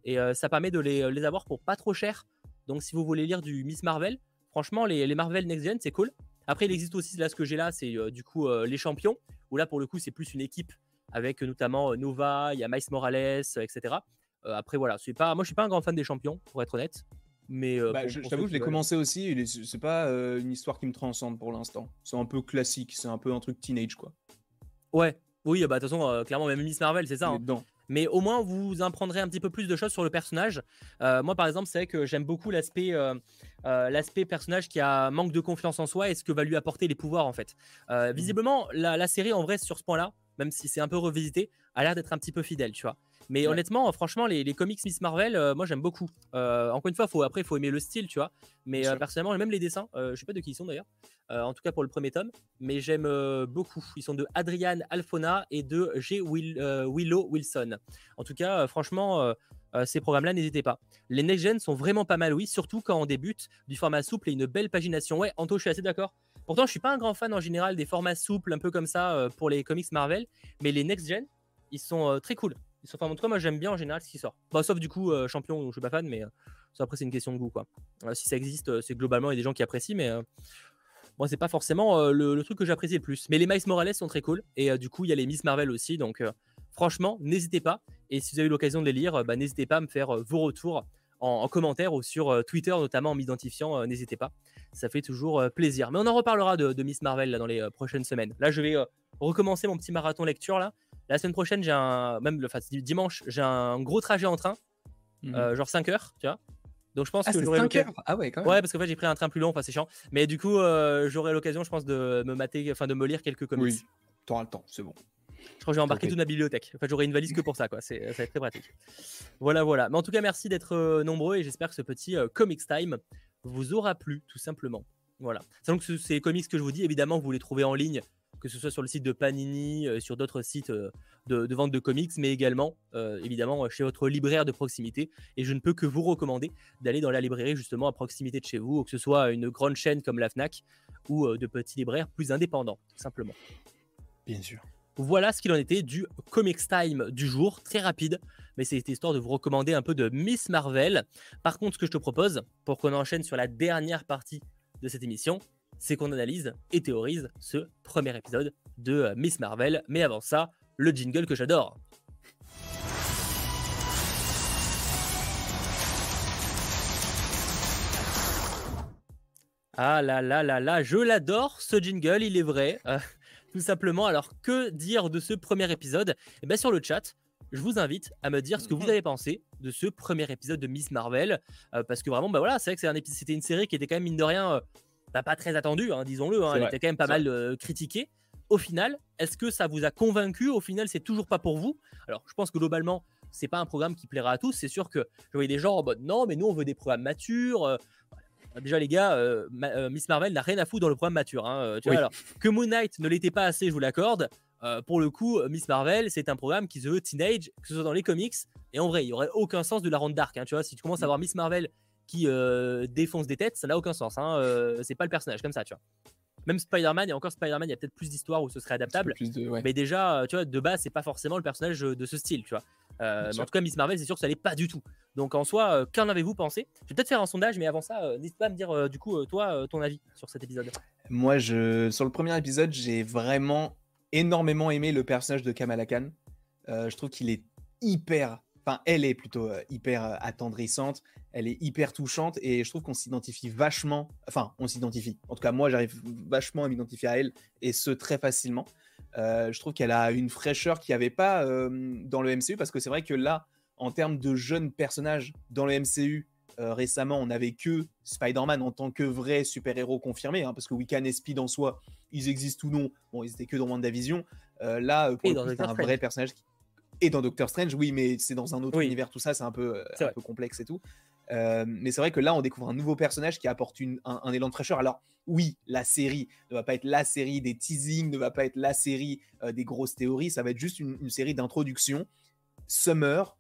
Et ça permet de les, les, avoir pour pas trop cher. Donc si vous voulez lire du Miss Marvel, franchement, les, les Marvel Next Gen, c'est cool. Après, il existe aussi, là, ce que j'ai là, c'est du coup les champions. Où là, pour le coup, c'est plus une équipe avec notamment Nova, il y a Miles Morales, etc. après, voilà, c'est pas, moi je suis pas un grand fan des champions, pour être honnête. Mais bah, je, t'avoue, je l'ai commencé aussi. C'est pas une histoire qui me transcende pour l'instant. C'est un peu classique, c'est un peu un truc teenage, quoi. Ouais, oui, bah de toute façon, clairement, même Miss Marvel, c'est ça. Hein. Mais au moins, vous en prendrez un petit peu plus de choses sur le personnage. moi, par exemple, c'est vrai que j'aime beaucoup l'aspect l'aspect personnage qui a manque de confiance en soi et ce que va lui apporter les pouvoirs, en fait. Mmh visiblement, la, la, série, en vrai, sur ce point-là, même si c'est un peu revisité, a l'air d'être un petit peu fidèle, tu vois. Mais honnêtement, franchement, les, comics Miss Marvel, euh, moi j'aime beaucoup. Euh, encore une fois, faut, après, il faut aimer le style, tu vois. Mais euh, personnellement, même les dessins, je sais pas de qui ils sont d'ailleurs, en tout cas pour le premier tome, mais j'aime beaucoup. Ils sont de Adrian Alfona et de G. Willow Wilson. En tout cas, franchement, ces programmes-là, n'hésitez pas. Les next gen sont vraiment pas mal, oui, surtout quand on débute, du format souple et une belle pagination. Ouais, Anto, je suis assez d'accord. Pourtant, je suis pas un grand fan en général des formats souples, un peu comme ça euh, pour les comics Marvel, mais les next gen, ils sont euh, très cool. Enfin, en tout cas, moi j'aime bien en général ce qui sort. Sauf du coup, euh, champion, je suis pas fan, mais ça après c'est une question de goût quoi. si ça existe, c'est globalement il y a des gens qui apprécient, mais moi c'est pas forcément le, truc que j'apprécie le plus. Mais les Miles Morales sont très cool et du coup il y a les Miss Marvel aussi, donc franchement n'hésitez pas. Et si vous avez eu l'occasion de les lire, bah, n'hésitez pas à me faire vos retours en, commentaire ou sur Twitter notamment en m'identifiant, n'hésitez pas ça fait toujours euh, plaisir. Mais on en reparlera de, Miss Marvel là, dans les euh, prochaines semaines. Là, je vais euh, recommencer mon petit marathon lecture là. La semaine prochaine, j'ai un même le enfin, dimanche, j'ai un gros trajet en train, mhm. genre 5 heures, tu vois. Donc je pense ah, que j'aurai l'occasion. Ah ouais, quand même. Ouais, parce qu'en fait j'ai pris un train plus long, enfin c'est chiant. Mais du coup, j'aurai l'occasion, je pense, de me mater, enfin de me lire quelques comics. Oui, t'auras le temps, c'est bon. Je crois que j'ai embarqué toute ma bibliothèque. Enfin, j'aurai une valise que pour ça, quoi. C'est, ça va être très pratique. Voilà, voilà. Mais en tout cas, merci d'être nombreux et j'espère que ce petit Comics Time vous aura plu, tout simplement. Voilà. Sachant que ces comics que je vous dis, évidemment, vous les trouvez en ligne, que ce soit sur le site de Panini, euh, sur d'autres sites euh, de, vente de comics, mais également, euh, évidemment, chez votre libraire de proximité. Et je ne peux que vous recommander d'aller dans la librairie, justement, à proximité de chez vous, que ce soit une grande chaîne comme la Fnac ou de petits libraires plus indépendants, tout simplement. Bien sûr. Voilà ce qu'il en était du Comics Time du jour, très rapide, mais c'était histoire de vous recommander un peu de Miss Marvel. Par contre, ce que je te propose, pour qu'on enchaîne sur la dernière partie de cette émission, c'est qu'on analyse et théorise ce premier épisode de euh, Miss Marvel. Mais avant ça, le jingle que j'adore. Ah là là là là, je l'adore ce jingle, il est vrai. Euh, tout simplement, alors que dire de ce premier épisode? Eh bien sur le chat, je vous invite à me dire ce que vous avez pensé de ce premier épisode de Miss Marvel. Euh, parce que vraiment, bah voilà, c'est vrai que c'était une série qui était quand même, mine de rien, bah, pas très attendue, hein, disons-le. Hein, elle était quand même pas mal euh, critiquée. Au final, est-ce que ça vous a convaincu? Au final, c'est toujours pas pour vous? Alors, je pense que globalement, c'est pas un programme qui plaira à tous. C'est sûr que je voyais des gens en mode non, mais nous, on veut des programmes matures. Déjà, les gars, Miss Marvel n'a rien à foutre dans le programme mature. Hein, tu vois, alors, que Moon Knight ne l'était pas assez, je vous l'accorde. Euh, pour le coup, Miss Marvel, c'est un programme qui se veut teenage, que ce soit dans les comics. Et en vrai, il n'y aurait aucun sens de la rendre dark. Hein, tu vois, si tu commences à voir Miss Marvel qui euh, défonce des têtes, ça n'a aucun sens. Hein, euh, c'est pas le personnage comme ça, tu vois. Même Spider-Man, et encore Spider-Man, il y a peut-être plus d'histoires où ce serait adaptable. Mais déjà, tu vois, de base, c'est pas forcément le personnage de ce style, tu vois. mais en tout cas, Miss Marvel, c'est sûr que ça l'est pas du tout. Donc en soi, qu'en avez-vous pensé? Je vais peut-être faire un sondage, mais avant ça, n'hésite pas à me dire du coup, toi, ton avis sur cet épisode. Moi, je... sur le premier épisode, j'ai vraiment énormément aimé le personnage de Kamala Khan. je trouve qu'il est hyper Enfin, elle est plutôt hyper attendrissante, elle est hyper touchante et je trouve qu'on s'identifie vachement. Enfin, on s'identifie. En tout cas, moi, j'arrive vachement à m'identifier à elle et ce très facilement. je trouve qu'elle a une fraîcheur qu'il n'y avait pas dans le MCU parce que c'est vrai que là, en termes de jeunes personnages dans le MCU, récemment, on n'avait que Spider-Man en tant que vrai super-héros confirmé, hein, parce que Wiccan et Speed en soi, ils existent ou non. Bon, ils étaient que dans WandaVision. Euh, là, pour c'est un vrai personnage qui, et dans Doctor Strange, oui, mais c'est dans un autre univers, tout ça, c'est un peu, euh, un peu complexe et tout. Euh, mais c'est vrai que là, on découvre un nouveau personnage qui apporte un, élan de fraîcheur. Alors, oui, la série ne va pas être la série des teasings, ne va pas être la série euh, des grosses théories, ça va être juste une, série d'introduction. Summer,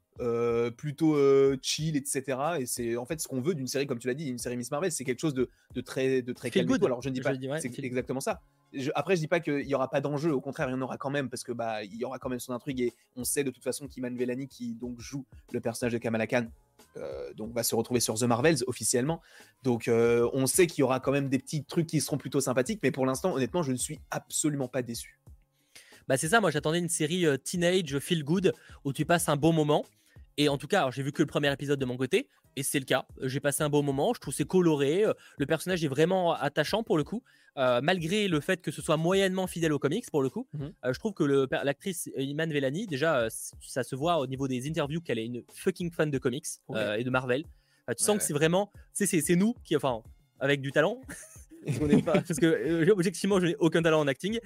plutôt chill, etc. Et c'est en fait ce qu'on veut d'une série, comme tu l'as dit, une série Miss Marvel, c'est quelque chose de, très, de très calme. Alors, je ne dis pas, c'est exactement ça après, je dis pas qu'il y aura pas d'enjeu. Au contraire, il y en aura quand même parce que bah il y aura quand même son intrigue et on sait de toute façon qu'Iman Vellani, qui donc joue le personnage de Kamala Khan, euh, donc va se retrouver sur The Marvels officiellement. Donc euh, on sait qu'il y aura quand même des petits trucs qui seront plutôt sympathiques. Mais pour l'instant, honnêtement, je ne suis absolument pas déçu. Bah c'est ça. Moi, j'attendais une série euh, teenage feel good où tu passes un bon moment. Et en tout cas, j'ai vu que le premier épisode de mon côté, et c'est le cas. J'ai passé un bon moment, je trouve c'est coloré, le personnage est vraiment attachant pour le coup. Euh, malgré le fait que ce soit moyennement fidèle aux comics pour le coup. Mmh euh, je trouve que l'actrice Iman Vellani, déjà, euh, ça se voit au niveau des interviews qu'elle est une fucking fan de comics et de Marvel. tu sens que c'est vraiment, c'est nous qui, enfin, avec du talent. parce que objectivement, je n'ai aucun talent en acting.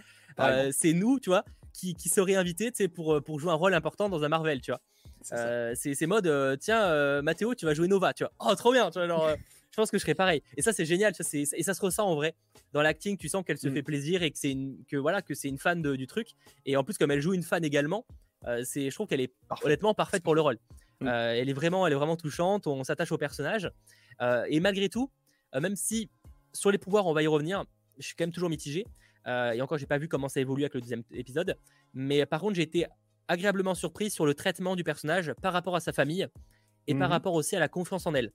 c'est nous, tu vois, qui, qui serait invité pour, pour jouer un rôle important dans un Marvel, tu vois. C'est mode, tiens, Mathéo, tu vas jouer Nova, tu vois. Oh, trop bien, tu vois, genre, je pense que je serais pareil. Et ça, c'est génial. Ça, et ça se ressent en vrai. Dans l'acting, tu sens qu'elle se mm. fait plaisir et que c'est une, que, voilà, que c'est une fan du truc. Et en plus, comme elle joue une fan également, euh, c'est, je trouve qu'elle est honnêtement parfaite pour le rôle. Mm. Euh, elle, est vraiment, elle est vraiment touchante. On s'attache au personnage. Euh, et malgré tout, même si sur les pouvoirs, on va y revenir, je suis quand même toujours mitigé. et encore, j'ai pas vu comment ça évolue avec le deuxième épisode. Mais par contre, j'ai été agréablement surpris sur le traitement du personnage par rapport à sa famille et par mm-hmm. rapport aussi à la confiance en elle.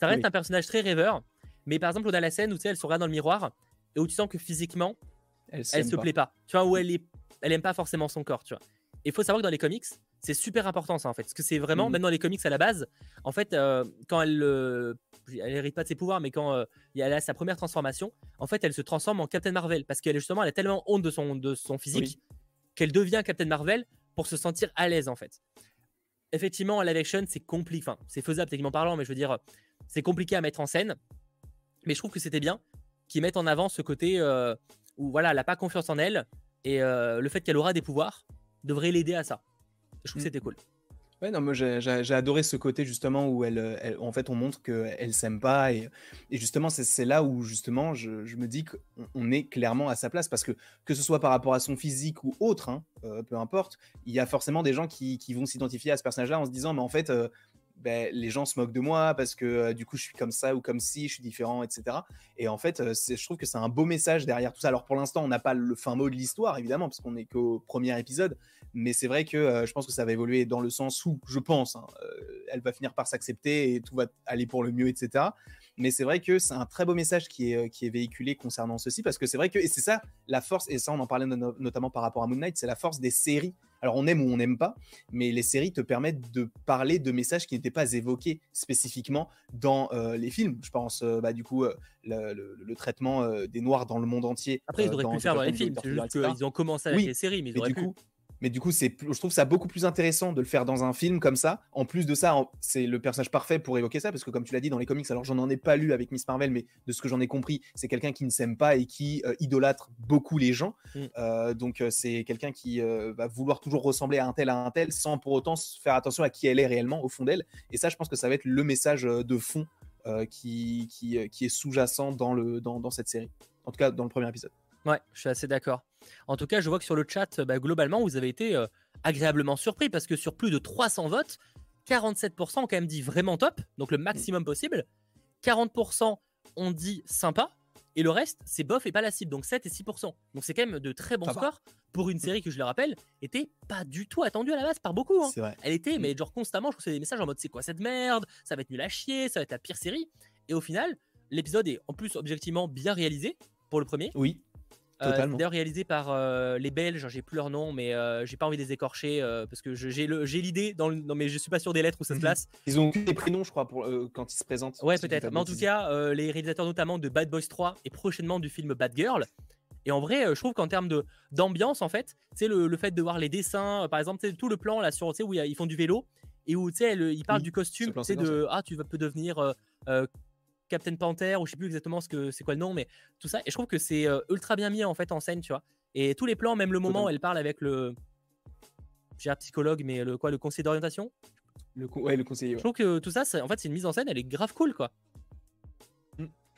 Ça reste un personnage très rêveur, mais par exemple, on a la scène où tu sais, elle se regarde dans le miroir et où tu sens que physiquement, elle, se plaît pas. Tu vois, où elle est, elle aime pas forcément son corps, tu vois. Et il faut savoir que dans les comics, c'est super important ça en fait, parce que c'est vraiment, mm. même dans les comics à la base, en fait, euh, quand elle, euh, elle hérite pas de ses pouvoirs, mais quand euh, elle a sa première transformation, en fait, elle se transforme en Captain Marvel, parce qu'elle justement, elle a tellement honte de son, de son physique qu'elle devient Captain Marvel pour se sentir à l'aise en fait. Effectivement, action, c'est compliqué, enfin, c'est faisable techniquement parlant, mais je veux dire, c'est compliqué à mettre en scène. Mais je trouve que c'était bien qu'ils mettent en avant ce côté euh, où voilà, elle n'a pas confiance en elle et euh, le fait qu'elle aura des pouvoirs devrait l'aider à ça. Je trouve que mm. c'était cool. Ouais, non, moi j'ai adoré ce côté justement où elle, en fait, on montre qu'elle s'aime pas et, justement c'est là où justement je, me dis qu'on est clairement à sa place parce que que ce soit par rapport à son physique ou autre, hein, euh, peu importe, il y a forcément des gens qui, vont s'identifier à ce personnage-là en se disant mais en fait ben, les gens se moquent de moi parce que euh, du coup je suis comme ça ou comme si je suis différent, etc. Et en fait, euh, je trouve que c'est un beau message derrière tout ça. Alors pour l'instant, on n'a pas le fin mot de l'histoire, évidemment, parce qu'on n'est qu'au premier épisode. Mais c'est vrai que euh, je pense que ça va évoluer dans le sens où, je pense, hein, elle va finir par s'accepter et tout va aller pour le mieux, etc. Mais c'est vrai que c'est un très beau message qui est, qui est véhiculé concernant ceci, parce que c'est vrai que, et c'est ça la force, et ça on en parlait notamment par rapport à Moon Knight, c'est la force des séries alors on aime ou on n'aime pas, mais les séries te permettent de parler de messages qui n'étaient pas évoqués spécifiquement dans euh, les films. Je pense euh, bah, du coup euh, le, traitement des Noirs dans le monde entier. Après ils auraient pu faire dans les films, c'est juste qu'ils ont commencé avec les séries, mais ils auraient pu. Coup, mais du coup, c'est, je trouve ça beaucoup plus intéressant de le faire dans un film comme ça. En plus de ça, c'est le personnage parfait pour évoquer ça, parce que comme tu l'as dit dans les comics, alors j'en en ai pas lu avec Miss Marvel, mais de ce que j'en ai compris, c'est quelqu'un qui ne s'aime pas et qui euh, idolâtre beaucoup les gens. Mm. Euh, donc euh, c'est quelqu'un qui va vouloir toujours ressembler à un tel à un tel, sans pour autant faire attention à qui elle est réellement au fond d'elle. Et ça, je pense que ça va être le message de fond qui, qui, qui, est sous-jacent dans, le, dans, dans cette série. En tout cas, dans le premier épisode. Ouais, je suis assez d'accord. En tout cas, je vois que sur le chat, bah, globalement, vous avez été euh, agréablement surpris parce que sur plus de 300 votes, 47% ont quand même dit vraiment top, donc le maximum possible. 40% ont dit sympa Et le reste, c'est bof et pas la cible. Donc 7 et 6%. Donc c'est quand même de très bons scores pour une série que je le rappelle, était pas du tout attendue à la base par beaucoup. Hein. Vrai. Elle était, Mm. mais genre constamment, je recevais des messages en mode c'est quoi cette merde? Ça va être nul à chier, ça va être la pire série. Et au final, l'épisode est en plus objectivement bien réalisé pour le premier. Oui. Euh. D'ailleurs réalisé par euh, les Belges, j'ai plus leur nom, mais euh, j'ai pas envie de les écorcher parce que j'ai l'idée, dans le- non mais je suis pas sûr des lettres où ça se Mhm. place. Ils ont des prénoms, je crois, pour, quand ils se présentent. Ouais, peut-être. Mais en tout cas, les réalisateurs notamment de Bad Boys 3 et prochainement du film Bad Girl. Et en vrai, je trouve qu'en termes d'ambiance, en fait, c'est le, le fait de voir les dessins, par exemple, tout le plan là sur, où ils font du vélo et où tu sais, ils parlent Oui, du costume, tu sais, de ah, tu peux devenir euh, Captain Panther ou je sais plus exactement ce que c'est quoi le nom, mais tout ça. Et je trouve que c'est euh, ultra bien mis en fait en scène, tu vois. Et tous les plans, même le moment où elle parle avec le, j'ai un psychologue, mais le quoi, le conseiller d'orientation? Le, ouais, le conseiller. Je trouve que tout ça, en fait, c'est une mise en scène, elle est grave cool, quoi.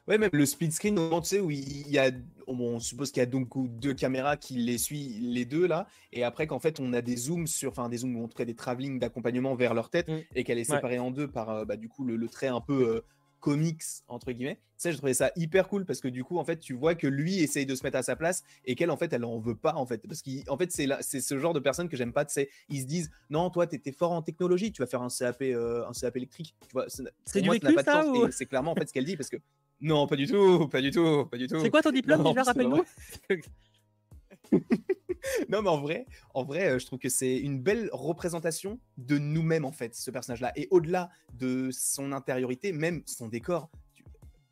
Ouais, même le split screen, au moment, tu sais, où il y a, on suppose qu'il y a donc deux caméras qui les suivent, les deux là, et après qu'en fait on a des zooms sur, enfin des zooms ou en tout cas des travelling d'accompagnement vers leur tête, Mm. et qu'elle est Ouais. séparée en deux par, euh, bah, du coup, le, le trait un peu euh, comics entre guillemets. Ça, j'ai trouvé ça hyper cool parce que du coup, en fait, tu vois que lui essaye de se mettre à sa place et qu'elle, en fait, elle en veut pas, en fait, parce qu'en fait, c'est ce genre de personnes que j'aime pas. Tu sais, ils se disent, non, toi, t'étais fort en technologie, tu vas faire un CAP, euh, un CAP électrique. Tu vois, C'est moi, ça n'a pas de ou- c'est clairement en fait ce qu'elle dit parce que non, pas du tout, pas du tout, pas du tout. C'est quoi ton diplôme Non, déjà, rappelle-nous Non, mais en vrai, en vrai, euh, je trouve que c'est une belle représentation de nous-mêmes en fait, ce personnage-là. Et au-delà de son intériorité, même son décor.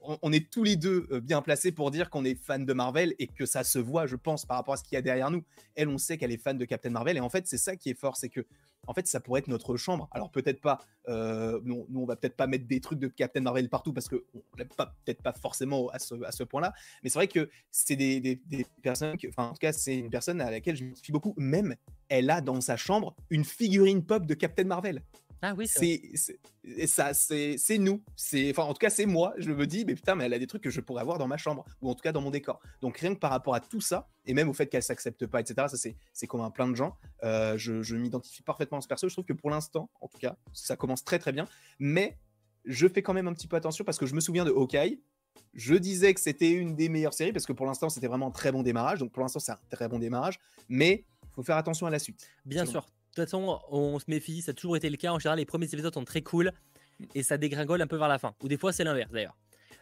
On, est tous les deux euh, bien placés pour dire qu'on est fan de Marvel et que ça se voit, je pense, par rapport à ce qu'il y a derrière nous. Elle, on sait qu'elle est fan de Captain Marvel et en fait, c'est ça qui est fort, c'est que en fait, ça pourrait être notre chambre. Alors peut-être pas, euh, nous, on va peut-être pas mettre des trucs de Captain Marvel partout parce que peut-être pas forcément à ce, point-là. Mais c'est vrai que c'est des, personnes, enfin en tout cas, c'est une personne à laquelle je m'identifie beaucoup. Même, elle a dans sa chambre une figurine pop de Captain Marvel. Ah oui, c'est nous. Enfin en tout cas c'est moi. Je me dis mais putain mais elle a des trucs que je pourrais avoir dans ma chambre ou en tout cas dans mon décor. Donc rien que par rapport à tout ça et même au fait qu'elle s'accepte pas etc. Ça c'est c'est comme un plein de gens. Euh, je je m'identifie parfaitement à ce perso. Je trouve que pour l'instant en tout cas ça commence très très bien. Mais je fais quand même un petit peu attention parce que je me souviens de Hawkeye. Je disais que c'était une des meilleures séries parce que pour l'instant c'était vraiment un très bon démarrage. Donc pour l'instant c'est un très bon démarrage. Mais faut faire attention à la suite. Bien sûr. De toute façon, on se méfie, ça a toujours été le cas. En général, les premiers épisodes sont très cool et ça dégringole un peu vers la fin. Ou des fois, c'est l'inverse d'ailleurs.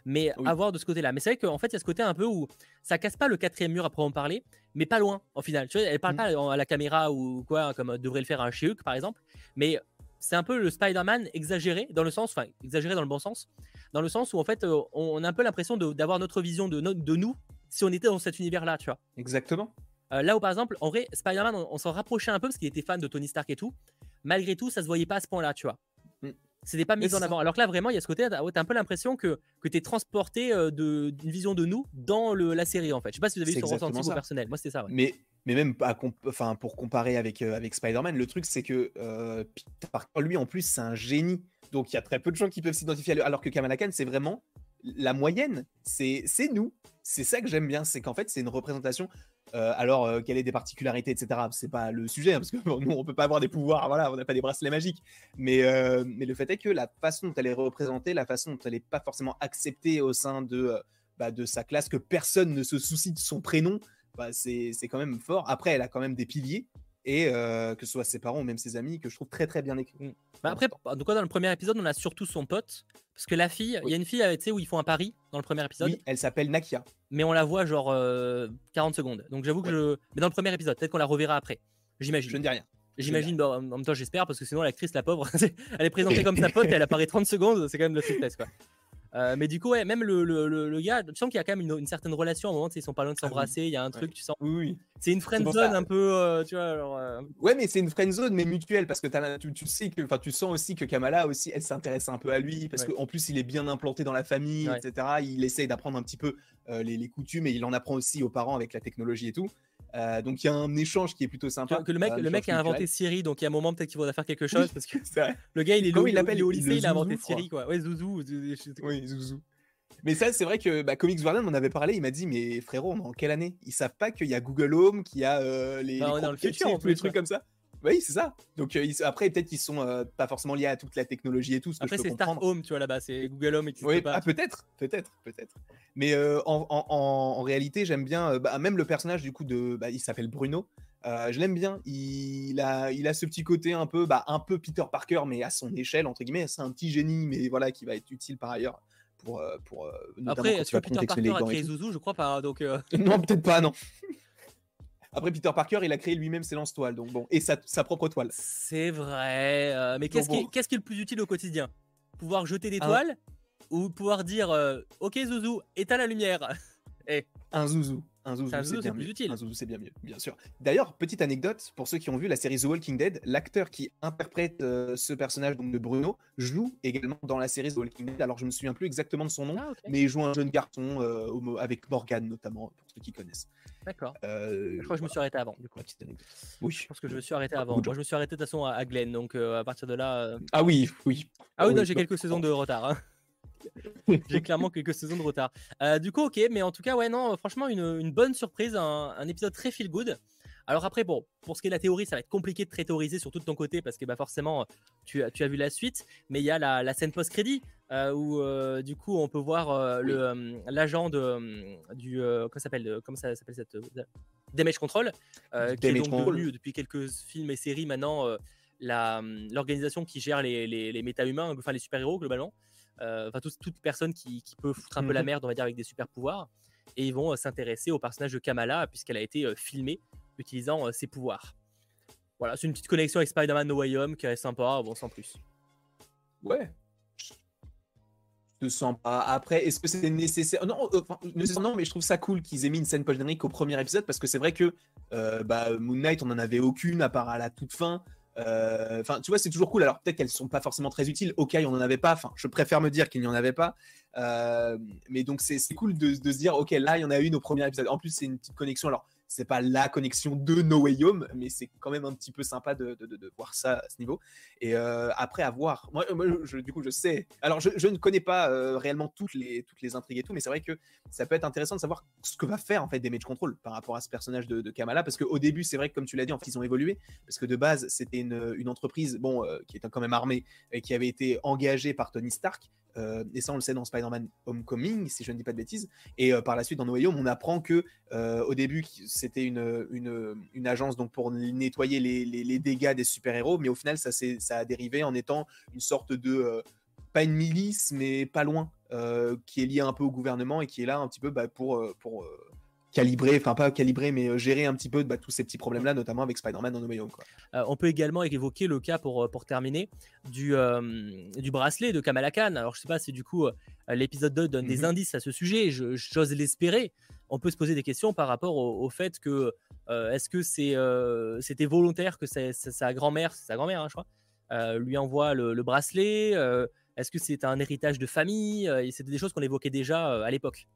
Mais Oui. à voir de ce côté-là. Mais c'est vrai qu'en fait, il y a ce côté un peu où ça casse pas le quatrième mur après en parler, mais pas loin au final. Tu vois, elle parle Mm. pas en- à la caméra ou quoi, comme euh, devrait le faire un She-Hulk par exemple. Mais c'est un peu le Spider-Man exagéré dans le sens, enfin exagéré dans le bon sens, dans le sens où en fait, euh, on a un peu l'impression d'avoir notre vision de, no- de nous si on était dans cet univers-là, tu vois. Exactement. Euh, là où par exemple, en vrai, Spider-Man, on, on s'en rapprochait un peu parce qu'il était fan de Tony Stark et tout. Malgré tout, ça se voyait pas à ce point-là, tu vois. Mm. C'était pas mis en avant. Alors que là, vraiment, il y a ce côté, t'as t'as un peu l'impression que, que tu es transporté euh, d'une vision de nous dans le, la série, en fait. Je sais pas si vous avez eu ce ressenti ça. personnel. Moi, c'était ça. ouais. Mais, mais même comp- pour comparer avec, euh, avec Spider-Man, le truc c'est que euh, Peter lui en plus, c'est un génie. Donc il y a très peu de gens qui peuvent s'identifier à lui. Alors que Kamala Khan, c'est vraiment la moyenne. C'est c'est nous. C'est ça que j'aime bien. C'est qu'en fait, c'est une représentation. Euh, alors, euh, quelle est des particularités, etc. C'est pas le sujet, hein, parce que nous, on peut pas avoir des pouvoirs, voilà, on n'a pas des bracelets magiques. Mais, euh, le fait est que la façon dont elle est représentée, la façon dont elle n'est pas forcément acceptée au sein de, euh, bah, de sa classe, que personne ne se soucie de son prénom, bah, c'est quand même fort. Après, elle a quand même des piliers, et euh, que ce soit ses parents ou même ses amis, que je trouve très très bien écrits. Bah, après, dans le premier épisode, on a surtout son pote. Parce que la fille, il Oui. y a une fille, euh, tu sais, où ils font un pari dans le premier épisode. Oui, elle s'appelle Nakia. mais on la voit genre euh, 40 secondes. Donc j'avoue que je. Mais dans le premier épisode, peut-être qu'on la reverra après. J'imagine. Je ne dis rien. J'imagine, bah, en même temps, j'espère, parce que sinon, l'actrice, la pauvre, elle est présentée comme sa pote et elle apparaît 30 secondes, c'est quand même de la tristesse, quoi. Euh, mais du coup, ouais, même le, le, le, le gars, tu sens qu'il y a quand même une, une certaine relation. Un moment, ils sont pas loin de Ah oui. s'embrasser, il y a un truc, tu sens. Oui, oui. C'est une friend zone un peu, euh, tu vois. genre, euh, Ouais, mais c'est une friend zone, mais mutuelle, parce que t'as- tu, tu sais que, enfin, tu sens aussi que Kamala aussi, elle s'intéresse un peu à lui, parce Ouais. qu'en plus, il est bien implanté dans la famille, etc. Il essaye d'apprendre un petit peu les, les coutumes et il en apprend aussi aux parents avec la technologie et tout. Euh, donc il y a un échange qui est plutôt sympa. que le mec, un le mec échange a inventé. Siri, donc il y a un moment peut-être qu'il faudra faire quelque chose parce que le gars il est, il l'appelle? au lycée, il a inventé. Siri quoi. Ouais, Zouzou. Oui, Zouzou. Mais ça, c'est vrai que bah, Comics Warden m'en avait parlé. Il m'a dit, mais frérot, on est en quelle année? Ils savent pas qu'il y a Google Home, qu'il y a euh, les, Bah, les on est dans le croquettes, futur, en tous les plus, trucs ouais. comme ça. Oui, c'est ça. Donc après, peut-être qu'ils sont pas forcément liés à toute la technologie et tout. Ce après, c'est Star Home, tu vois là-bas, c'est Google Home. Oui, ah, peut-être, peut-être, peut-être. Mais en, en, en, réalité, j'aime bien, bah, même le personnage du coup de, bah, il s'appelle Bruno. je l'aime bien. Il a, il a ce petit côté un peu, bah, un peu Peter Parker, mais à son échelle entre guillemets. C'est un petit génie, mais voilà, qui va être utile par ailleurs pour, pour Après, est-ce que Peter Parker a créé Zouzou Je crois pas. Donc non, peut-être pas, non. Après, Peter Parker, il a créé lui-même ses lance-toiles, donc bon, et sa, propre toile. C'est vrai, euh, mais qu'est-ce qui, est, qui, est le plus utile au quotidien? Pouvoir jeter des toiles ou pouvoir dire euh, Ok, Zouzou, éteins la lumière et... Un Zouzou. Un zouzou, c'est plus utile. Un zouzou, c'est bien mieux, bien sûr. D'ailleurs, petite anecdote, pour ceux qui ont vu la série The Walking Dead, l'acteur qui interprète euh, ce personnage donc, de Bruno joue également dans la série The Walking Dead. Alors, je me souviens plus exactement de son nom, ah, mais il joue un jeune garçon euh, avec Morgan, notamment, pour ceux qui connaissent. D'accord. Euh, je crois que je me suis arrêté avant, du coup. Petite anecdote. Oui. Je pense que je me suis arrêté avant. Moi, je me suis arrêté de toute façon à Glen, donc à partir de là. Ah oui, oui. Ah oui, non, j'ai quelques saisons de retard. Hein. J'ai clairement quelques saisons de retard. Euh, du coup, ok, mais en tout cas, ouais, non, franchement, une, bonne surprise, un, épisode très feel good. Alors après, bon, pour ce qui est de la théorie, ça va être compliqué de très théoriser sur tout de ton côté parce que bah, forcément, tu, tu as vu la suite, mais il y a la, scène post-crédit euh, où euh, du coup on peut voir l'agent de du comment s'appelle comment ça s'appelle cette Damage Control qui est donc devenu depuis quelques films et séries maintenant l'organisation qui gère les, les, les méta-humains, enfin les super-héros globalement. Euh, enfin toute personne qui, peut foutre un peu la mmh merde, on va dire, avec des super pouvoirs. Et ils vont euh, s'intéresser au personnage de Kamala, puisqu'elle a été euh, filmée utilisant ses pouvoirs. Voilà, c'est une petite connexion avec Spider-Man No Way Home qui est sympa, bon, sans plus. Ouais. Je te sens pas. Après, est-ce que c'était nécessaire? Non, non, mais je trouve ça cool qu'ils aient mis une scène post au premier épisode parce que c'est vrai que bah, Moon Knight, on en avait aucune à part à la toute fin. Euh, enfin, tu vois, c'est toujours cool. Alors peut-être qu'elles sont pas forcément très utiles. Ok, on en avait pas. Enfin, je préfère me dire qu'il n'y en avait pas. Euh, mais donc c'est cool de, de, se dire, ok, là il y en a une au premier épisode. En plus, c'est une petite connexion. Alors c'est pas la connexion de No Way Home, mais c'est quand même un petit peu sympa de, voir ça à ce niveau. Et euh, après avoir, moi, je, du coup, je sais. Alors, je, ne connais pas euh, réellement toutes les toutes les intrigues et tout, mais c'est vrai que ça peut être intéressant de savoir ce que va faire en fait Damage Control par rapport à ce personnage de, Kamala, parce qu'au début, c'est vrai que comme tu l'as dit, en fait, ils ont évolué, parce que de base, c'était une, une, entreprise, bon, euh, qui était quand même armée et qui avait été engagée par Tony Stark, euh, et ça on le sait dans Spider-Man Homecoming, si je ne dis pas de bêtises. Et euh, par la suite dans No on apprend que euh, au début c'était une, une, une, agence donc pour nettoyer les, les, dégâts des super-héros, mais au final ça, ça a dérivé en étant une sorte de pas une milice, mais pas loin, qui est liée un peu au gouvernement et qui est là un petit peu bah, pour, pour calibrer, enfin pas calibrer, mais euh, gérer un petit peu bah, tous ces pets problèmes-là, notamment avec Spider-Man dans No Way Home. Euh, on peut également évoquer le cas, pour, euh, pour terminer, du, du bracelet de Kamala Khan. Alors je sais pas si du coup l'épisode 2 donne des mhm. indices à ce sujet, j'ose l'espérer. On peut se poser des questions par rapport au, fait que est-ce que c'est c'était volontaire que sa grand-mère, c'est sa grand-mère, hein, je crois, lui envoie le, le bracelet Est-ce que c'est un héritage de famille C'était des choses qu'on évoquait déjà à l'époque.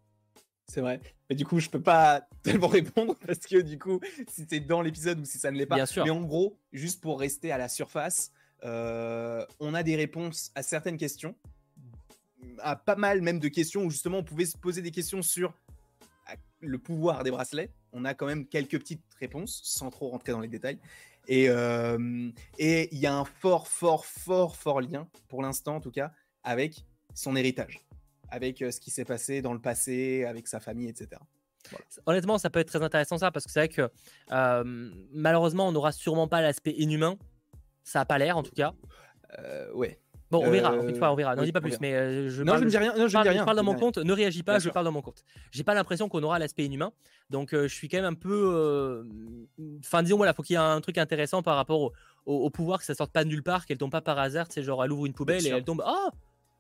C'est vrai. Mais du coup, je peux pas tellement répondre parce que du coup, si c'est dans l'épisode ou si ça ne l'est pas. Bien sûr. Mais en gros, juste pour rester à la surface, euh, on a des réponses à certaines questions, à pas mal même de questions où justement on pouvait se poser des questions sur le pouvoir des bracelets. On a quand même quelques petites réponses sans trop rentrer dans les détails. Et euh, et il y a un fort, fort, fort, fort lien pour l'instant en tout cas avec son héritage avec euh, ce qui s'est passé dans le passé, avec sa famille, etc. Honnêtement, ça peut être très intéressant ça, parce que c'est vrai que euh, malheureusement, on n'aura sûrement pas l'aspect inhumain. Ça n'a pas l'air en tout cas. Euh, ouais. Bon, on verra, on verra. N'en dis pas plus, mais je non, je ne dis rien. Non, je, parle, rien, je parle dans mon compte. Ne réagis pas, je parle dans mon compte. J'ai pas l'impression qu'on aura l'aspect inhumain, donc je suis quand même un peu. Enfin, disons voilà, faut qu'il y ait un truc intéressant par rapport au, pouvoir que ça sorte pas de nulle part, qu'elle tombe pas par hasard. C'est genre elle ouvre une poubelle et elle tombe. Oh,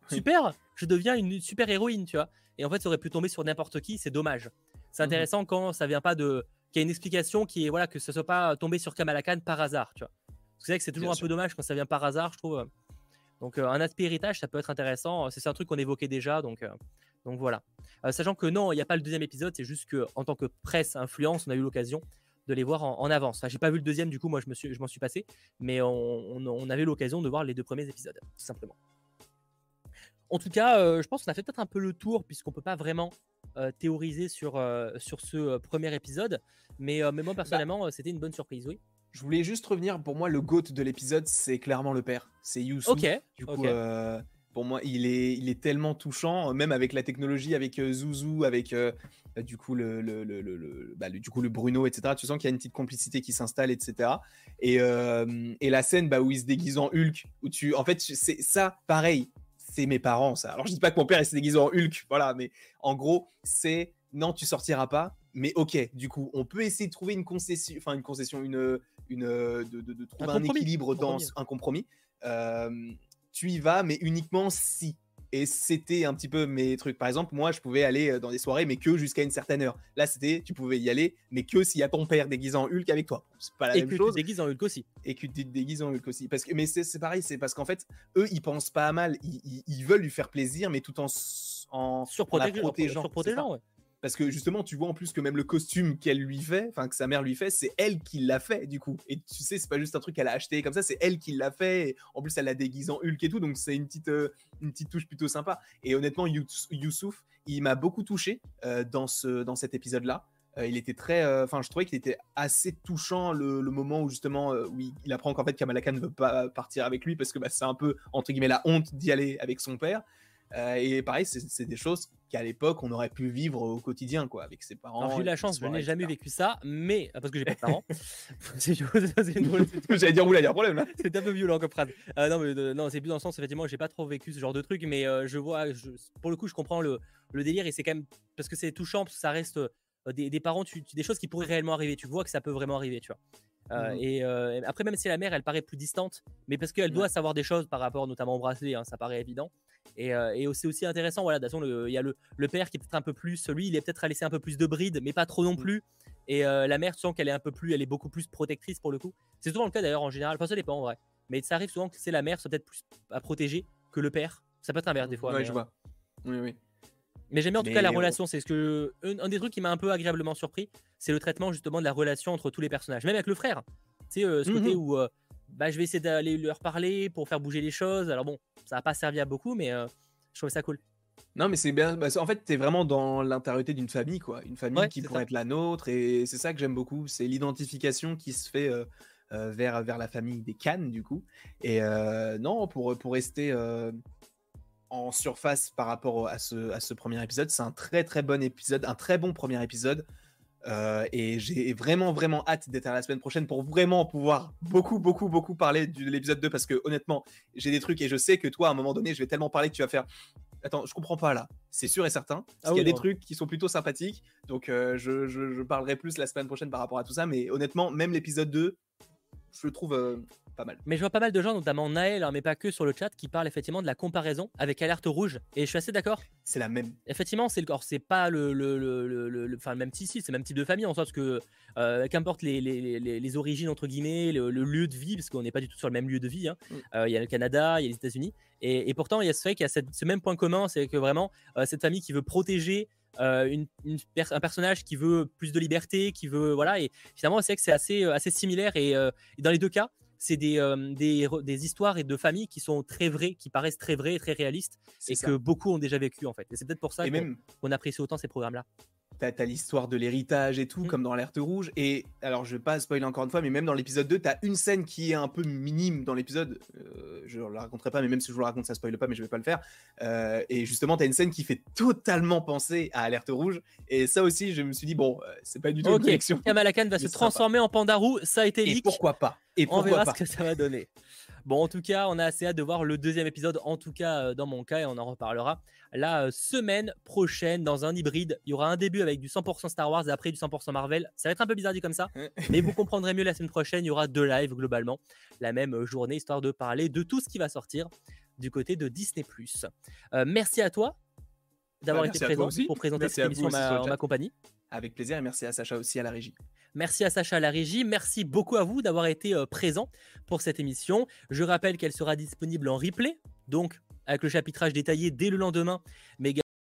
super, je deviens une super héroïne, tu vois. Et en fait, ça aurait pu tomber sur n'importe qui, c'est dommage. C'est mhm. intéressant quand ça vient pas de. qu'il y a une explication qui est, voilà, que ça soit pas tombé sur Kamala Khan par hasard, tu vois. C'est vrai que c'est toujours un peu dommage quand ça vient par hasard, je trouve. Donc, euh, un aspect héritage, ça peut être intéressant. C'est un truc qu'on évoquait déjà, donc, euh, donc voilà. Euh, sachant que non, il n'y a pas le deuxième épisode, c'est juste que en tant que presse influence, on a eu l'occasion de les voir en, avance. Enfin, j'ai pas vu le deuxième, du coup, moi je me suis, m'en suis passé, mais on, on avait l'occasion de voir les deux premiers épisodes, tout simplement. En tout cas, euh, je pense qu'on a fait peut-être un peu le tour, puisqu'on peut pas vraiment euh, théoriser sur, euh, sur ce premier épisode. Mais, mais moi, bah personnellement, c'était une bonne surprise, oui. Je voulais juste revenir, pour moi, le GOAT de l'épisode, c'est clairement le père. C'est Yusu. Ok. Du coup, pour moi, il est, il est tellement touchant, même avec la technologie, avec Zouzou, avec du, coup, le, le, le, bah, du coup le Bruno, etc. Tu sens qu'il y a une petite complicité qui s'installe, etc. Et, et la scène bah, où il se déguise en Hulk, où tu, en fait, c'est ça, pareil, c'est mes parents, ça. Alors, je dis pas que mon père s'est déguisé en Hulk, voilà, mais en gros, c'est non, tu sortiras pas, mais ok, du coup, on peut essayer de trouver une concession, enfin une concession, une, une, de, de, trouver un, équilibre dans un compromis. tu y vas, mais uniquement si. Et c'était un petit peu mes trucs. Par exemple, moi, je pouvais aller euh, dans des soirées, mais que jusqu'à une certaine heure. Là, c'était, tu pouvais y aller, mais que s'il y a ton père déguisé en Hulk avec toi. C'est pas la et même chose. Et que tu te déguises en Hulk aussi. Et que tu te déguises en Hulk aussi. Parce que, mais c'est pareil, c'est parce qu'en fait, eux, ils pensent pas à mal. Ils, ils, veulent lui faire plaisir, mais tout en, en, ouais. Parce que justement, tu vois en plus que même le costume qu'elle lui fait, enfin que sa mère lui fait, c'est elle qui l'a fait du coup. Et tu sais, c'est pas juste un truc qu'elle a acheté comme ça, c'est elle qui l'a fait. en plus, elle l'a déguisé en Hulk et tout, donc c'est une petite, euh, une petite touche plutôt sympa. Et honnêtement, Youssouf, il m'a beaucoup touché euh, dans, ce, dans cet épisode-là. Euh, il était très, enfin, je trouvais qu'il était assez touchant le, moment où justement, où il, apprend qu'en fait Kamala ne veut pas partir avec lui parce que bah, c'est un peu entre guillemets la honte d'y aller avec son père. Euh, et pareil, c'est des choses qu'à l'époque on aurait pu vivre au quotidien, quoi, avec ses parents. J'ai eu la chance, je n'ai jamais vécu ça, mais ah, parce que j'ai pas de parents. J'allais dire, oula, il y a un problème là. C'est un peu violent comme phrase. Euh, non, mais non, c'est plus dans le sens, effectivement, j'ai pas trop vécu ce genre de truc, mais euh, je vois, pour le coup, je comprends le, le délire et c'est quand même parce que c'est touchant, parce que ça reste des, des, parents, tu, des choses qui pourraient réellement arriver. Tu vois que ça peut vraiment arriver, tu vois. Mmh et après, même si la mère, elle paraît plus distante, mais parce qu'elle doit savoir des choses par rapport notamment au bracelet, hein, ça paraît évident. Et, euh, c'est aussi intéressant, voilà, il y a le, le, père qui est peut-être un peu plus, lui, il est peut-être à laisser un peu plus de bride, mais pas trop non mmh. plus. Et euh, la mère, tu sens qu'elle est un peu plus, elle est beaucoup plus protectrice pour le coup. C'est souvent le cas d'ailleurs en général, enfin ça dépend en vrai. Mais ça arrive souvent que c'est la mère soit peut-être plus à protéger que le père. Ça peut être inverse des fois. Ouais, je vois. Oui, oui. Mais j'aime bien en tout cas la relation. C'est ce que un, des trucs qui m'a un peu agréablement surpris, c'est le traitement justement de la relation entre tous les personnages, même avec le frère. Tu sais, euh, ce côté mmh où bah, je vais essayer d'aller leur parler pour faire bouger les choses. Alors bon, ça n'a pas servi à beaucoup, mais je trouve ça cool. Non, mais c'est bien. Bah, en fait, tu es vraiment dans l'intériorité d'une famille, quoi. Une famille qui pourrait être la nôtre. Et c'est ça que j'aime beaucoup. C'est l'identification qui se fait euh, euh, vers, vers la famille des Cannes, du coup. Et euh, non, pour, pour rester en surface par rapport à ce, à ce premier épisode, c'est un très très bon épisode, un très bon premier épisode. Et j'ai vraiment vraiment hâte d'être à la semaine prochaine pour vraiment pouvoir beaucoup beaucoup beaucoup parler de l'épisode 2 parce que honnêtement j'ai des trucs et je sais que toi à un moment donné je vais tellement parler que tu vas faire attends je comprends pas là. C'est sûr et certain parce ah qu'il y a des trucs qui sont plutôt sympathiques. Donc je, je, parlerai plus la semaine prochaine par rapport à tout ça. Mais honnêtement même l'épisode 2 je le trouve pas mal. Mais je vois pas mal de gens, notamment Naël, hein, mais pas que sur le chat, qui parlent effectivement de la comparaison avec Alerte Rouge. Et je suis assez d'accord. C'est la même. Effectivement, c'est le c'est pas le, le, le, le, enfin, le même type, c'est le même type de famille en soi, parce que euh, qu'importe les, les, les, les, origines entre guillemets, le, lieu de vie, parce qu'on n'est pas du tout sur le même lieu de vie. Hein. Mm. Euh, il y a le Canada, il y a les États-Unis, et, et, pourtant il y a ce fait qu'il y a ce même point commun, c'est que vraiment euh, cette famille qui veut protéger une, un personnage qui veut plus de liberté, qui veut voilà et finalement c'est que c'est assez assez similaire et, et, dans les deux cas c'est des, des, des, histoires et de familles qui sont très vraies, qui paraissent très vraies et très réalistes, et que beaucoup ont déjà vécu en fait. Et c'est peut-être pour ça qu'on apprécie autant ces programmes-là t'as l'histoire de l'héritage et tout, mmh. comme dans l'alerte rouge. Et alors, je vais pas spoiler encore une fois, mais même dans l'épisode 2, t'as une scène qui est un peu minime dans l'épisode. Euh, je la raconterai pas, mais même si je vous la raconte, ça spoile pas, mais je vais pas le faire. Euh, et justement, t'as une scène qui fait totalement penser à alerte rouge. Et ça aussi, je me suis dit, bon, euh, c'est pas du tout une connexion. Khan va se transformer en pandarou, ça a été leak. Et pourquoi pas Et On verra ce que ça va donner. Bon, en tout cas, on a assez hâte de voir le deuxième épisode, en tout cas dans mon cas, et on en reparlera la semaine prochaine dans un hybride. Il y aura un début avec du 100% Star Wars et après du 100% Marvel. Ça va être un peu bizarre dit comme ça, mais vous comprendrez mieux la semaine prochaine. Il y aura deux lives globalement la même journée, histoire de parler de tout ce qui va sortir du côté de Disney+. Euh, merci à toi d'avoir été présent pour présenter cette émission en ma compagnie. Avec plaisir et merci à Sacha aussi à la régie. Merci à Sacha à la régie. Merci beaucoup à vous d'avoir été euh, présent pour cette émission. Je rappelle qu'elle sera disponible en replay, donc avec le chapitrage détaillé dès le lendemain,